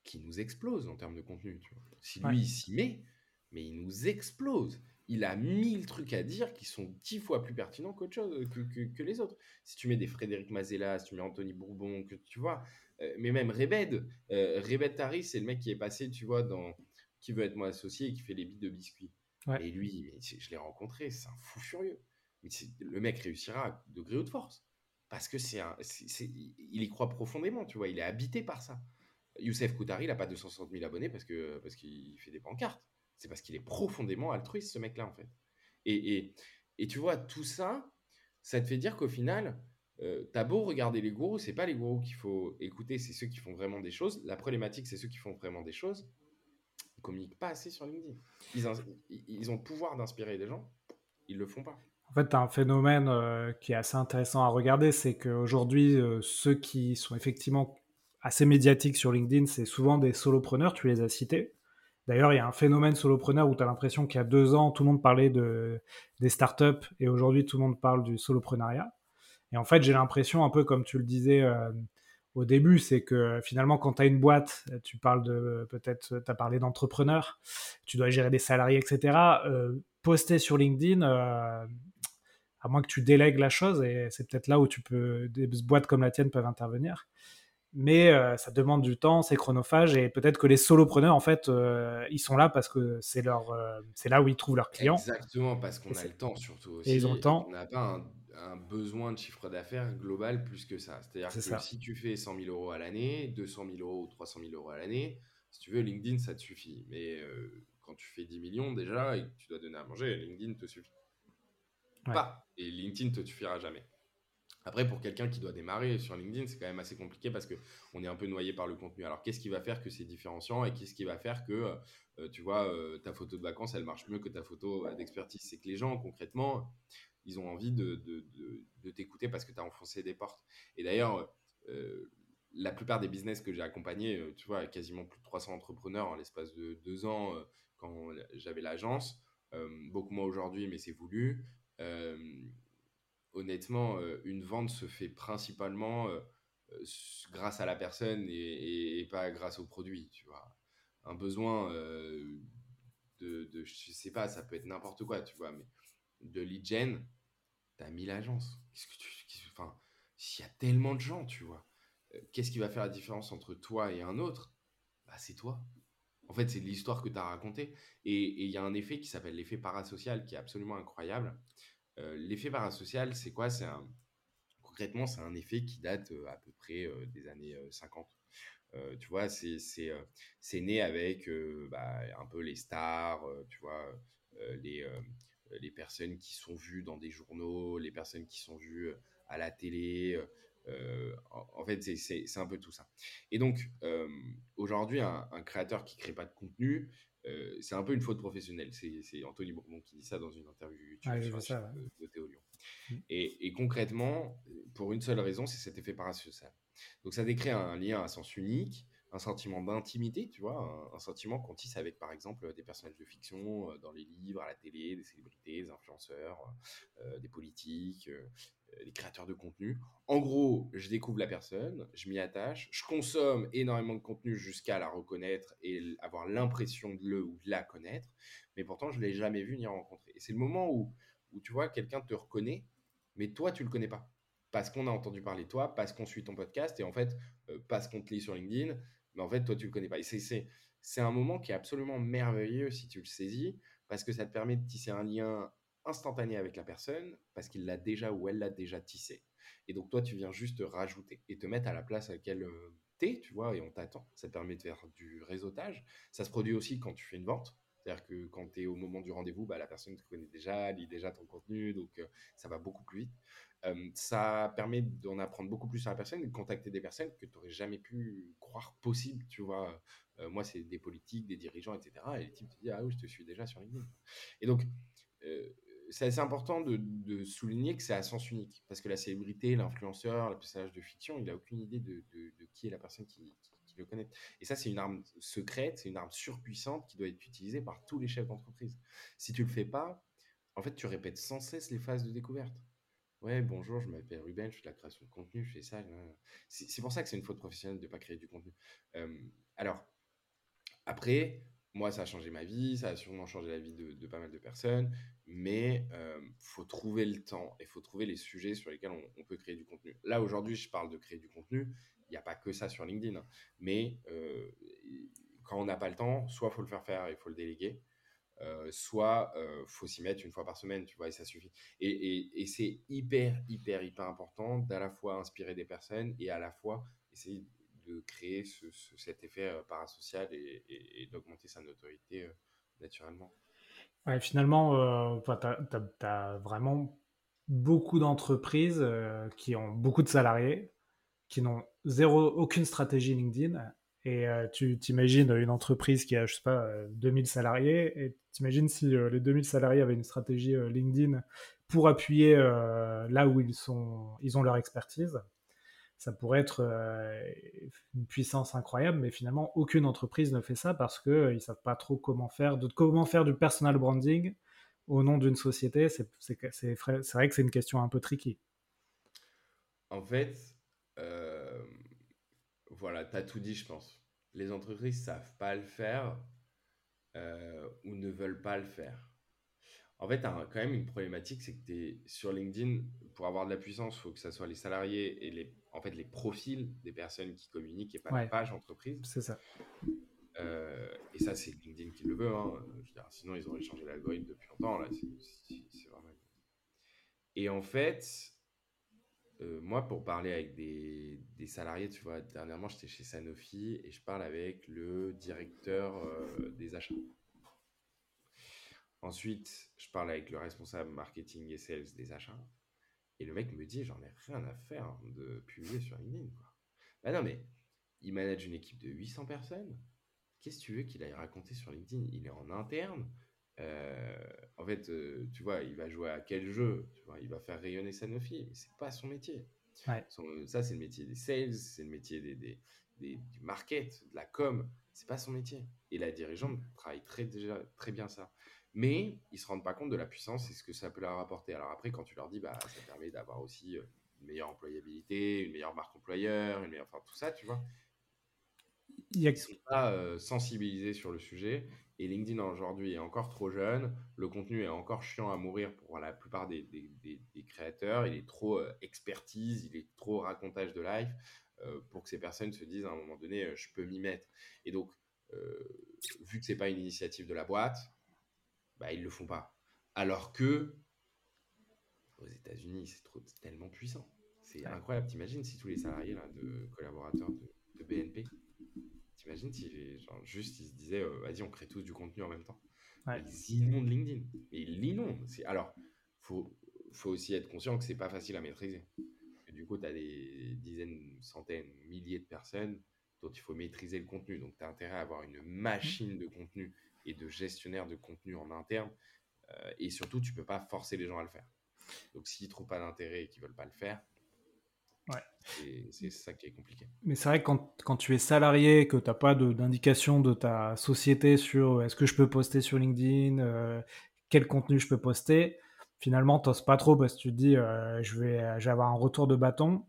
B: qui nous explose en termes de contenu. Tu vois. Si lui, il s'y met, mais il nous explose il a mille trucs à dire qui sont dix fois plus pertinents qu'autre chose, que, les autres. Si tu mets des Frédéric Mazella, si tu mets Anthony Bourbon, que tu vois, euh, mais même Rebed, euh, Rebed Tari, c'est le mec qui est passé, tu vois, dans Qui veut être mon associé et qui fait les bits de biscuits. Et lui, je l'ai rencontré, c'est un fou furieux. Mais le mec réussira de gré ou de force. Parce que c'est un, il y croit profondément, tu vois, il est habité par ça. Youssef Koutari, il n'a pas 260 000 abonnés parce que parce qu'il fait des pancartes c'est parce qu'il est profondément altruiste, ce mec-là, en fait. Et, et, tu vois, tout ça, ça te fait dire qu'au final, euh, t'as beau regarder les gourous, c'est pas les gourous qu'il faut écouter, c'est ceux qui font vraiment des choses. La problématique, c'est ceux qui font vraiment des choses. Ils communiquent pas assez sur LinkedIn. Ils, ils ont le pouvoir d'inspirer des gens, ils le font pas.
A: En fait, as un phénomène euh, qui est assez intéressant à regarder, c'est qu'aujourd'hui, euh, ceux qui sont effectivement assez médiatiques sur LinkedIn, c'est souvent des solopreneurs, tu les as cités. D'ailleurs, il y a un phénomène solopreneur où tu as l'impression qu'il y a deux ans, tout le monde parlait de, des startups et aujourd'hui, tout le monde parle du soloprenariat. Et en fait, j'ai l'impression, un peu comme tu le disais euh, au début, c'est que finalement, quand tu as une boîte, tu parles de, peut-être, tu as parlé d'entrepreneur, tu dois gérer des salariés, etc. Euh, poster sur LinkedIn, euh, à moins que tu délègues la chose, et c'est peut-être là où tu peux, des boîtes comme la tienne peuvent intervenir mais euh, ça demande du temps, c'est chronophage et peut-être que les solopreneurs en fait euh, ils sont là parce que c'est leur euh, c'est là où ils trouvent leurs clients.
B: Exactement parce qu'on a le temps surtout aussi.
A: Et ils ont le temps.
B: On n'a pas un, besoin de chiffre d'affaires global plus que ça. C'est-à-dire que si tu fais 100 000 euros à l'année, 200 000 euros ou 300 000 euros à l'année, si tu veux LinkedIn ça te suffit. Mais quand tu fais 10 millions déjà et que tu dois donner à manger, LinkedIn te suffit pas et LinkedIn te suffira jamais. Après, pour quelqu'un qui doit démarrer sur LinkedIn, c'est quand même assez compliqué parce qu'on est un peu noyé par le contenu. Alors, qu'est-ce qui va faire que c'est différenciant et qu'est-ce qui va faire que, euh, tu vois, euh, ta photo de vacances, elle marche mieux que ta photo euh, d'expertise? C'est que les gens, concrètement, ils ont envie de, de, t'écouter parce que tu as enfoncé des portes. Et d'ailleurs, la plupart des business que j'ai accompagnés, tu vois, quasiment plus de 300 entrepreneurs en l'espace de deux ans quand j'avais l'agence, beaucoup moins aujourd'hui, mais c'est voulu honnêtement, euh, une vente se fait principalement euh, euh, grâce à la personne et, pas grâce au produit, tu vois. Un besoin de, de, je sais pas, ça peut être n'importe quoi, tu vois, mais de lead gen, t'as 1000 agences. Enfin, s'il y a tellement de gens, tu vois, qu'est-ce qui va faire la différence entre toi et un autre? Bah, c'est toi. En fait, c'est l'histoire que tu as racontée. Et il y a un effet qui s'appelle l'effet parasocial qui est absolument incroyable. Euh, l'effet parasocial, c'est quoi? C'est un concrètement, c'est un effet qui date euh, à peu près euh, des années 50. tu vois, c'est né avec bah, un peu les stars, tu vois, les, les personnes qui sont vues dans des journaux, les personnes qui sont vues à la télé. en, fait, c'est un peu tout ça. Et donc, aujourd'hui, un, un, créateur qui crée pas de contenu, c'est un peu une faute professionnelle. C'est Anthony Bourbon qui dit ça dans une interview YouTube ah, sur de, Théo Lyon. Mmh. Et, concrètement, pour une seule raison, c'est cet effet parasocial. Donc ça décrit un lien à sens unique, un sentiment d'intimité, tu vois, un, sentiment qu'on tisse avec, par exemple, des personnages de fiction euh, dans les livres, à la télé, des célébrités, des influenceurs, euh, des politiques, euh, des créateurs de contenu. En gros, je découvre la personne, je m'y attache, je consomme énormément de contenu jusqu'à la reconnaître et avoir l'impression de le ou de la connaître, mais pourtant je l'ai jamais vu ni rencontré. Et c'est le moment où, où tu vois, quelqu'un te reconnaît, mais toi, tu le connais pas. Parce qu'on a entendu parler de toi, parce qu'on suit ton podcast, et en fait, parce qu'on te lit sur LinkedIn, mais en fait, toi, tu le connais pas. Et c'est un moment qui est absolument merveilleux si tu le saisis, parce que ça te permet de tisser un lien instantané avec la personne, parce qu'il l'a déjà ou elle l'a déjà tissé. Et donc, toi, tu viens juste rajouter et te mettre à la place à laquelle euh, tu es, tu vois, et on t'attend. Ça te permet de faire du réseautage. Ça se produit aussi quand tu fais une vente. C'est-à-dire que quand tu es au moment du rendez-vous, bah, la personne te connaît déjà, lit déjà ton contenu, donc euh, ça va beaucoup plus vite. Ça permet d'en apprendre beaucoup plus sur la personne de contacter des personnes que tu n'aurais jamais pu croire possible, tu vois. Moi, c'est des politiques, des dirigeants, etc. Et les types te disent, ah oui, je te suis déjà sur LinkedIn. Et donc, c'est assez important de, souligner que c'est à sens unique. Parce que la célébrité, l'influenceur, le personnage de fiction, il n'a aucune idée de, qui est la personne qui, le connaît. Et ça, c'est une arme secrète, c'est une arme surpuissante qui doit être utilisée par tous les chefs d'entreprise. Si tu le fais pas, en fait, tu répètes sans cesse les phases de découverte. Ouais, bonjour, je m'appelle Ruben, je fais de la création de contenu, je fais ça. C'est pour ça que c'est une faute professionnelle de ne pas créer du contenu. Euh, alors, après, moi, ça a changé ma vie, ça a sûrement changé la vie de, pas mal de personnes, mais il euh, faut trouver le temps et il faut trouver les sujets sur lesquels on, peut créer du contenu. Là, aujourd'hui, je parle de créer du contenu. N'y a pas que ça sur LinkedIn, hein. mais euh, quand on n'a pas le temps, soit faut le faire faire et faut le déléguer, euh, soit euh, faut s'y mettre une fois par semaine, tu vois, et ça suffit. Et, c'est hyper, hyper, hyper important d'à la fois inspirer des personnes et à la fois essayer de créer cet effet euh, parasocial et, d'augmenter sa notoriété naturellement.
A: Ouais, finalement, tu as, vraiment beaucoup d'entreprises qui ont beaucoup de salariés, qui n'ont zéro, aucune stratégie LinkedIn et euh, tu t'imagines une entreprise qui a, je sais pas, 2000 euh, salariés, et t'imagines si euh, les 2000 salariés avaient une stratégie LinkedIn pour appuyer là où ils, sont, ils ont leur expertise. Ça pourrait être une puissance incroyable, mais finalement, aucune entreprise ne fait ça parce qu'ils ne savent pas trop comment faire, de, comment faire du personal branding au nom d'une société. C'est vrai que c'est une question un peu tricky.
B: En fait, voilà, tu as tout dit, je pense. Les entreprises savent pas le faire euh, ou ne veulent pas le faire. En fait, tu as quand même une problématique, c'est que tu es sur LinkedIn, pour avoir de la puissance, il faut que ce soit les salariés et les, en fait, les profils des personnes qui communiquent et pas la page entreprise.
A: C'est ça.
B: Euh, et ça, c'est LinkedIn qui le veut. Hein. sinon, ils auraient changé l'algorithme depuis longtemps. Là, c'est vraiment... Et en fait, euh, moi, pour parler avec des, salariés, tu vois, dernièrement, j'étais chez Sanofi et je parle avec le directeur euh, des achats. Ensuite, je parle avec le responsable marketing et sales des achats. Et le mec me dit, j'en ai rien à faire de publier sur LinkedIn. Quoi. Bah non, mais il manage une équipe de 800 personnes. Qu'est-ce que tu veux qu'il aille raconter sur LinkedIn? Il est en interne. Euh, en fait, euh, tu vois, il va jouer à quel jeu tu vois, Il va faire rayonner Sanofi, mais c'est pas son métier. ça, c'est le métier des sales, c'est le métier des, des, du market, de la com. C'est pas son métier. Et la dirigeante travaille très, déjà, très bien ça. Mais ils se rendent pas compte de la puissance et ce que ça peut leur apporter. Alors après, quand tu leur dis, bah, ça permet d'avoir aussi euh, une meilleure employabilité, une meilleure marque employeur, une meilleure, enfin tout ça, tu vois. Ils ne sont pas sensibilisés sur le sujet et LinkedIn aujourd'hui est encore trop jeune, le contenu est encore chiant à mourir pour la plupart des, créateurs, il est trop euh, expertise, il est trop racontage de life euh, pour que ces personnes se disent à un moment donné, euh, je peux m'y mettre. Et donc, vu que c'est pas une initiative de la boîte, bah, ils le font pas. Alors que aux États-Unis, c'est tellement puissant. C'est incroyable. T'imagines si tous les salariés là, de collaborateurs de, BNP, t'imagines si genre, juste ils se disaient, vas-y, on crée tous du contenu en même temps. Ils inondent LinkedIn. Et ils l'inondent. Alors, faut, faut aussi être conscient que c'est pas facile à maîtriser. du coup, tu as des dizaines, centaines, milliers de personnes dont il faut maîtriser le contenu. Donc, tu as intérêt à avoir une machine de contenu et de gestionnaire de contenu en interne. Euh, et surtout, tu peux pas forcer les gens à le faire. Donc, s'ils trouvent pas d'intérêt et qu'ils veulent pas le faire, ouais. c'est ça qui est compliqué.
A: Mais c'est vrai que quand, quand, tu es salarié, que tu n'as pas d'indication de, ta société sur est-ce que je peux poster sur LinkedIn, euh, quel contenu je peux poster, finalement, tu n'oses pas trop parce que tu te dis euh, je, vais, je vais avoir un retour de bâton.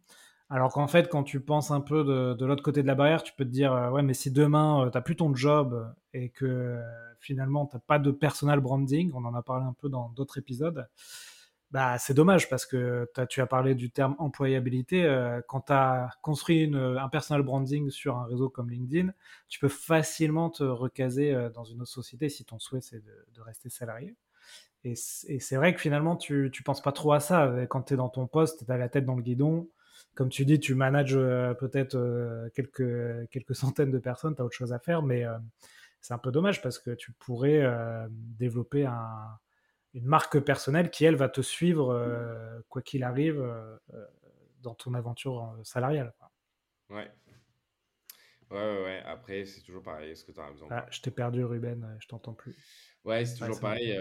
A: Alors qu'en fait, quand tu penses un peu de, l'autre côté de la barrière, tu peux te dire, euh, ouais, mais si demain, euh, tu n'as plus ton job et que euh, finalement, tu n'as pas de personal branding, on en a parlé un peu dans d'autres épisodes, bah, c'est dommage parce que tu as parlé du terme employabilité. quand tu as construit un personal branding sur un réseau comme LinkedIn, tu peux facilement te recaser dans une autre société si ton souhait c'est de, rester salarié. Et c'est vrai que finalement, tu ne penses pas trop à ça. Quand tu es dans ton poste, tu as la tête dans le guidon comme tu dis, tu manages euh, peut-être euh, quelques, quelques centaines de personnes, tu as autre chose à faire, mais euh, c'est un peu dommage parce que tu pourrais développer une marque personnelle qui, elle, va te suivre quoi qu'il arrive dans ton aventure salariale.
B: Ouais. Ouais, ouais, ouais. Après, c'est toujours pareil. Est-ce que tu as besoin
A: ah, Je t'ai perdu, Ruben. Je t'entends plus.
B: Ouais, c'est toujours pareil.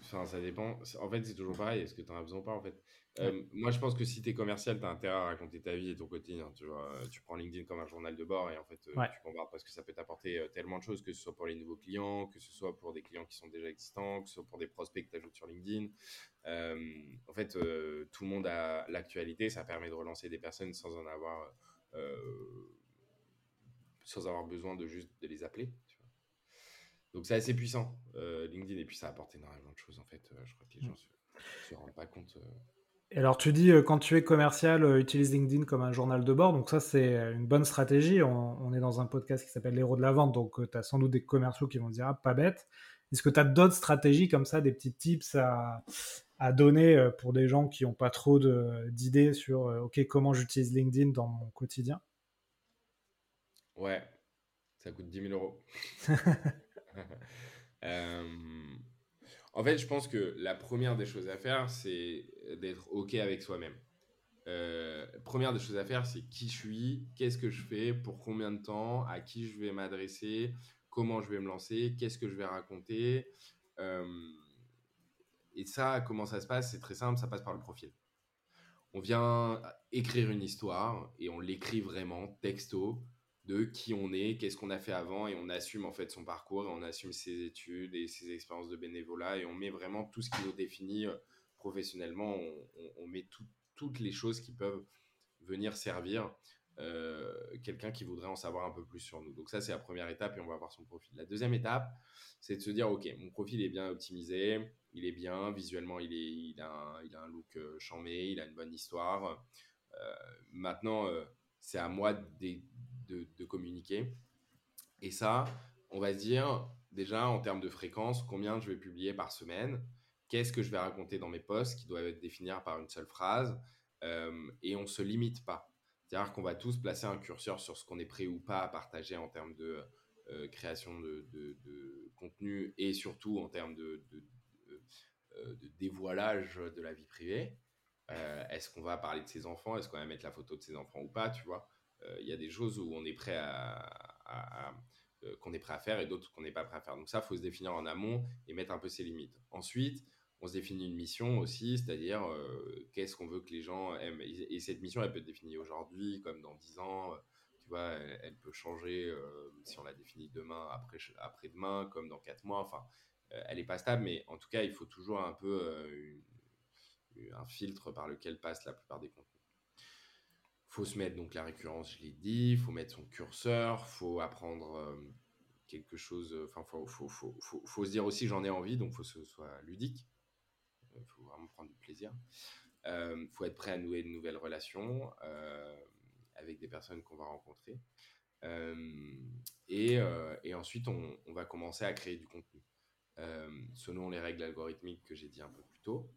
B: Enfin, ça dépend. En fait, c'est toujours pareil. Est-ce que tu en as besoin ou pas, en fait? Euh, moi, je pense que si tu es commercial, tu as intérêt à raconter ta vie et ton quotidien. Tu, vois, tu prends LinkedIn comme un journal de bord et en fait, euh, tu bombardes parce que ça peut t'apporter tellement de choses, que ce soit pour les nouveaux clients, que ce soit pour des clients qui sont déjà existants, que ce soit pour des prospects que tu ajoutes sur LinkedIn. en fait, tout le monde a l'actualité. Ça permet de relancer des personnes sans en avoir, sans avoir besoin de juste de les appeler. Donc, c'est assez puissant, LinkedIn. Et puis, ça apporte énormément de choses. En fait, je crois que les gens ne se rendent pas compte
A: alors tu dis euh, quand tu es commercial, euh, utilise LinkedIn comme un journal de bord, donc ça c'est une bonne stratégie. On, est dans un podcast qui s'appelle l'héros de la vente, donc euh, tu as sans doute des commerciaux qui vont dire ah, pas bête. Est-ce que tu as d'autres stratégies comme ça, des petits tips à, donner pour des gens qui n'ont pas trop d'idées sur ok comment j'utilise LinkedIn dans mon quotidien?
B: Ouais, ça coûte 10 000 euros. [LAUGHS] [LAUGHS] En fait, je pense que la première des choses à faire, c'est d'être OK avec soi-même. Euh, première des choses à faire, c'est qui je suis, qu'est-ce que je fais, pour combien de temps, à qui je vais m'adresser, comment je vais me lancer, qu'est-ce que je vais raconter. Euh, et ça, comment ça se passe C'est très simple, ça passe par le profil. On vient écrire une histoire et on l'écrit vraiment, texto, de qui on est, qu'est-ce qu'on a fait avant, et on assume en fait son parcours, et on assume ses études et ses expériences de bénévolat, et on met vraiment tout ce qui nous définit euh, professionnellement, on, met toutes les choses qui peuvent venir servir euh, quelqu'un qui voudrait en savoir un peu plus sur nous. Donc ça, c'est la première étape, et on va voir son profil. La deuxième étape, c'est de se dire, OK, mon profil est bien optimisé, il est bien, visuellement, il, est, a, un, il a un look euh, chamé, il a une bonne histoire. maintenant, c'est à moi de, de, communiquer. Et ça, on va se dire déjà en termes de fréquence, combien je vais publier par semaine, qu'est-ce que je vais raconter dans mes posts qui doivent être définis par une seule phrase, euh, et on se limite pas. C'est-à-dire qu'on va tous placer un curseur sur ce qu'on est prêt ou pas à partager en termes de euh, création de, contenu et surtout en termes de, euh, dévoilage de la vie privée. Est-ce qu'on va parler de ses enfants? Est-ce qu'on va mettre la photo de ses enfants ou pas Tu vois? Il y a des choses où on est prêt à, euh, qu'on est prêt à faire et d'autres qu'on n'est pas prêt à faire. Donc ça, faut se définir en amont et mettre un peu ses limites. Ensuite, on se définit une mission aussi, c'est-à-dire euh, qu'est-ce qu'on veut que les gens aiment. Et, cette mission, elle peut être définie aujourd'hui, comme dans 10 ans. tu vois, elle, peut changer si on la définit demain, après, après-demain, comme dans 4 mois. Enfin, elle n'est pas stable, mais en tout cas, il faut toujours un peu un filtre par lequel passent la plupart des contenus faut se mettre donc la récurrence, je l'ai dit, faut mettre son curseur, faut apprendre euh, quelque chose, euh, enfin, faut, faut, se dire aussi j'en ai envie, donc faut que ce soit ludique, il euh, faut vraiment prendre du plaisir. Il faut être prêt à nouer de nouvelles relations avec des personnes qu'on va rencontrer. et, ensuite, on, va commencer à créer du contenu selon les règles algorithmiques que j'ai dit un peu plus tôt.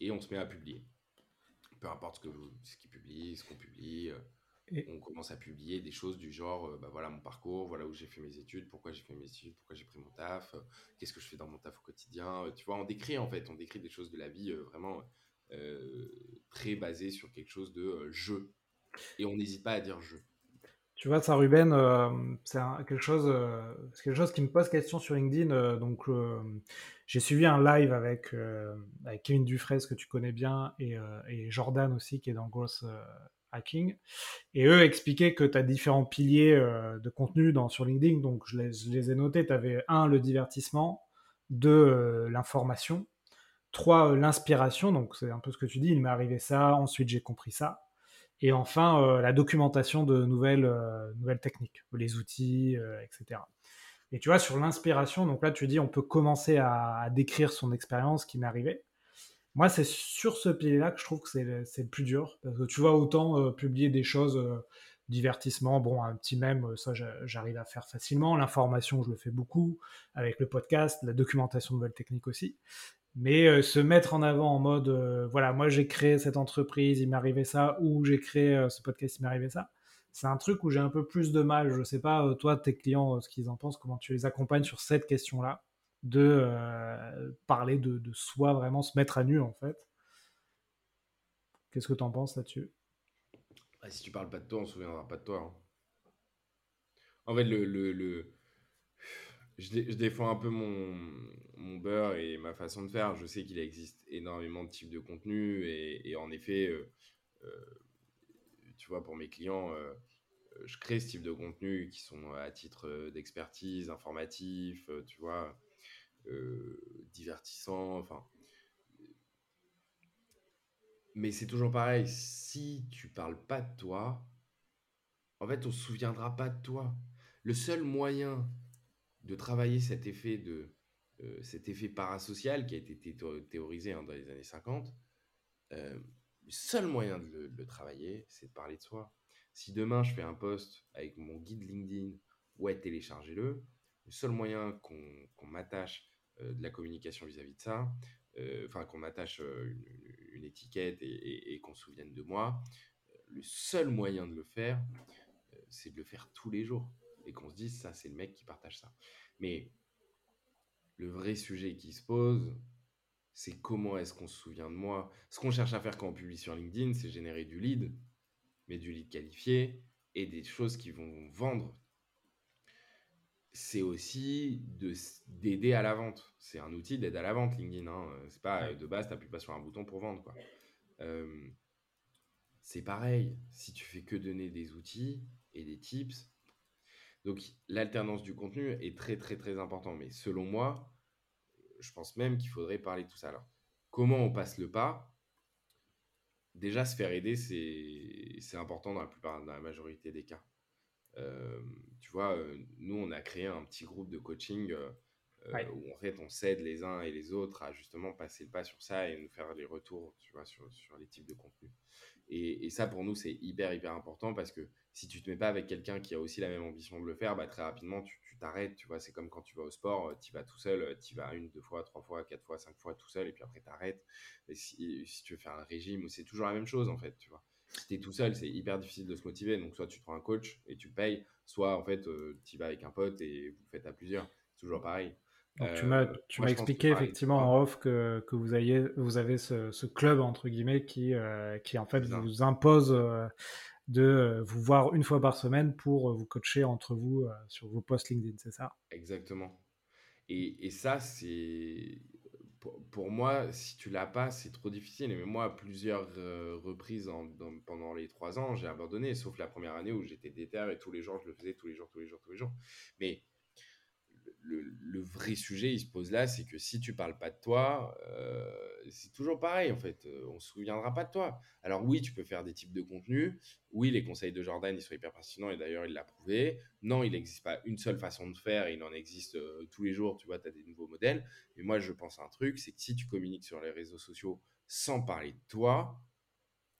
B: Et on se met à publier. Peu importe ce, que ce qu'ils publient, ce qu'on publie. On commence à publier des choses du genre, bah voilà mon parcours, voilà où j'ai fait mes études, pourquoi j'ai fait mes études, pourquoi j'ai pris mon taf, qu'est-ce que je fais dans mon taf au quotidien. tu vois, on décrit en fait, on décrit des choses de la vie vraiment très basées sur quelque chose de jeu. Et on n'hésite pas à dire jeu.
A: Tu vois, ça, Ruben, euh, c'est quelque, chose, euh, quelque chose qui me pose question sur LinkedIn. Euh, donc, j'ai suivi un live avec, Kevin Dufresne, que tu connais bien, et, et, Jordan aussi, qui est dans Growth Hacking. Et eux expliquaient que tu as différents piliers de contenu dans, sur LinkedIn. Donc, je les, je les ai notés. Tu avais un, le divertissement, deux, l'information, trois, l'inspiration. Donc, c'est un peu ce que tu dis. Il m'est arrivé ça, ensuite j'ai compris ça. Et enfin, euh, la documentation de nouvelles, euh, nouvelles techniques, les outils, euh, etc. Et tu vois, sur l'inspiration, donc là, tu dis, on peut commencer à, décrire son expérience qui m'est arrivée. Moi, c'est sur ce pilier-là que je trouve que c'est le, le, plus dur. Parce que tu vois, autant publier des choses, divertissement, bon, un petit même, ça, j'arrive à faire facilement. L'information, je le fais beaucoup. Avec le podcast, la documentation de nouvelles techniques aussi. Mais euh, se mettre en avant en mode, euh, voilà, moi j'ai créé cette entreprise, il m'est arrivé ça, ou j'ai créé euh, ce podcast, il m'est arrivé ça, c'est un truc où j'ai un peu plus de mal. Je sais pas, toi, tes clients, ce qu'ils en pensent, comment tu les accompagnes sur cette question-là, de parler de, soi, vraiment se mettre à nu en fait. Qu'est-ce que tu en penses là-dessus?
B: Ah, Si tu parles pas de toi, on se souviendra pas de toi. Hein. En fait, le, le je, défends un peu mon, beurre et ma façon de faire. Je sais qu'il existe énormément de types de contenus et, en effet, euh, euh, tu vois, pour mes clients, euh, je crée ce type de contenus qui sont à titre d'expertise, informatif, tu vois, divertissant, enfin. Mais c'est toujours pareil, si tu parles pas de toi, en fait, on se souviendra pas de toi. Le seul moyen de travailler cet effet, de, euh, cet effet parasocial qui a été théorisé hein, dans les années 50, euh, le seul moyen de le, travailler, c'est de parler de soi. Si demain je fais un post avec mon guide LinkedIn, ouais, téléchargez-le. Le seul moyen qu'on m'attache euh, de la communication vis-à-vis de ça, enfin qu'on m'attache une, étiquette et, et qu'on se souvienne de moi, le seul moyen de le faire, c'est de le faire tous les jours et qu'on se dise ça, c'est le mec qui partage ça. Mais le vrai sujet qui se pose, c'est comment est-ce qu'on se souvient de moi? Ce qu'on cherche à faire quand on publie sur LinkedIn, c'est générer du lead, mais du lead qualifié et des choses qui vont vendre. C'est aussi d'aider à la vente. C'est un outil d'aide à la vente, LinkedIn. Hein. C'est pas de base, tu n'appuies pas sur un bouton pour vendre. Quoi. Euh, c'est pareil. Si tu fais que donner des outils et des tips, donc l'alternance du contenu est très très très important. Mais selon moi, je pense même qu'il faudrait parler de tout ça. Alors, comment on passe le pas? Déjà, se faire aider, c'est important dans la plupart, dans la majorité des cas. Euh, tu vois, euh, nous, on a créé un petit groupe de coaching euh, où en fait, on s'aide les uns et les autres à justement passer le pas sur ça et nous faire les retours, tu vois, sur, sur les types de contenus. Et, et ça, pour nous, c'est hyper, hyper important parce que si tu te mets pas avec quelqu'un qui a aussi la même ambition de le faire, bah, très rapidement, tu t'arrêtes. Tu, vois, c'est comme quand tu vas au sport, euh, tu vas tout seul, euh, tu vas une, deux fois, trois fois, quatre fois, cinq fois tout seul, et puis après, tu arrêtes. Si, si, tu veux faire un régime, c'est toujours la même chose, en fait, tu vois. Si tu es tout seul, c'est hyper difficile de se motiver. Donc, soit tu prends un coach et tu payes, soit, en fait, euh, tu vas avec un pote et vous faites à plusieurs. C'est toujours pareil.
A: tu m'as, expliqué effectivement en off que, que vous, ayez, vous avez ce, ce, club entre guillemets qui, qui en fait vous impose de euh, vous voir une fois par semaine pour euh, vous coacher entre vous euh, sur vos posts LinkedIn, c'est ça?
B: Exactement. Et, ça, c'est pour, moi, si tu l'as pas, c'est trop difficile. Et moi, à plusieurs reprises pendant les trois ans, j'ai abandonné, sauf la première année où j'étais déter et tous les jours, je le faisais tous les jours, tous les jours, tous les jours. Mais le, vrai sujet, il se pose là, c'est que si tu parles pas de toi, euh, c'est toujours pareil en fait. Euh, on se souviendra pas de toi. Alors oui, tu peux faire des types de contenus. Oui, les conseils de Jordan, ils sont hyper pertinents et d'ailleurs, il l'a prouvé. Non, il n'existe pas une seule façon de faire. Il en existe euh, tous les jours. Tu vois, tu as des nouveaux modèles. Mais moi, je pense à un truc, c'est que si tu communiques sur les réseaux sociaux sans parler de toi,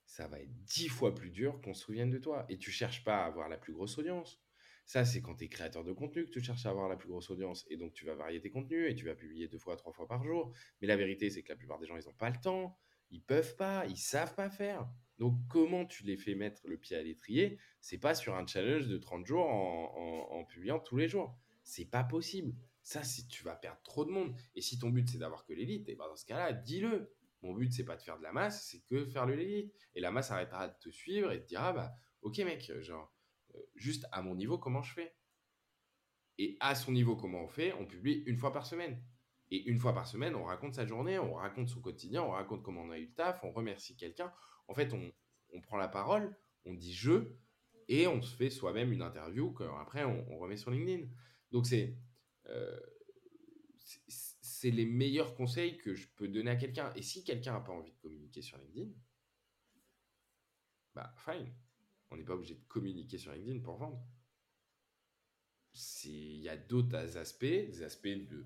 B: ça va être dix fois plus dur qu'on se souvienne de toi. Et tu cherches pas à avoir la plus grosse audience. Ça, c'est quand tu es créateur de contenu que tu cherches à avoir la plus grosse audience. Et donc, tu vas varier tes contenus et tu vas publier deux fois, trois fois par jour. Mais la vérité, c'est que la plupart des gens, ils n'ont pas le temps. Ils peuvent pas. Ils savent pas faire. Donc, comment tu les fais mettre le pied à l'étrier C'est pas sur un challenge de 30 jours en, publiant tous les jours. C'est pas possible. Ça, si tu vas perdre trop de monde. Et si ton but, c'est d'avoir que l'élite, et eh ben dans ce cas-là, dis-le. Mon but, c'est pas de faire de la masse, c'est que faire le l'élite. Et la masse arrêtera de te suivre et te dira, bah, ok mec, genre, juste à mon niveau, comment je fais? Et à son niveau, comment on fait? On publie une fois par semaine. Et une fois par semaine, on raconte sa journée, on raconte son quotidien, on raconte comment on a eu le taf, on remercie quelqu'un. En fait, on, prend la parole, on dit je, et on se fait soi-même une interview qu'après on, on, remet sur LinkedIn. Donc euh, c'est c'est les meilleurs conseils que je peux donner à quelqu'un. Et si quelqu'un n'a pas envie de communiquer sur LinkedIn, bah fine. On n'est pas obligé de communiquer sur LinkedIn pour vendre. Il y a d'autres aspects, des aspects de,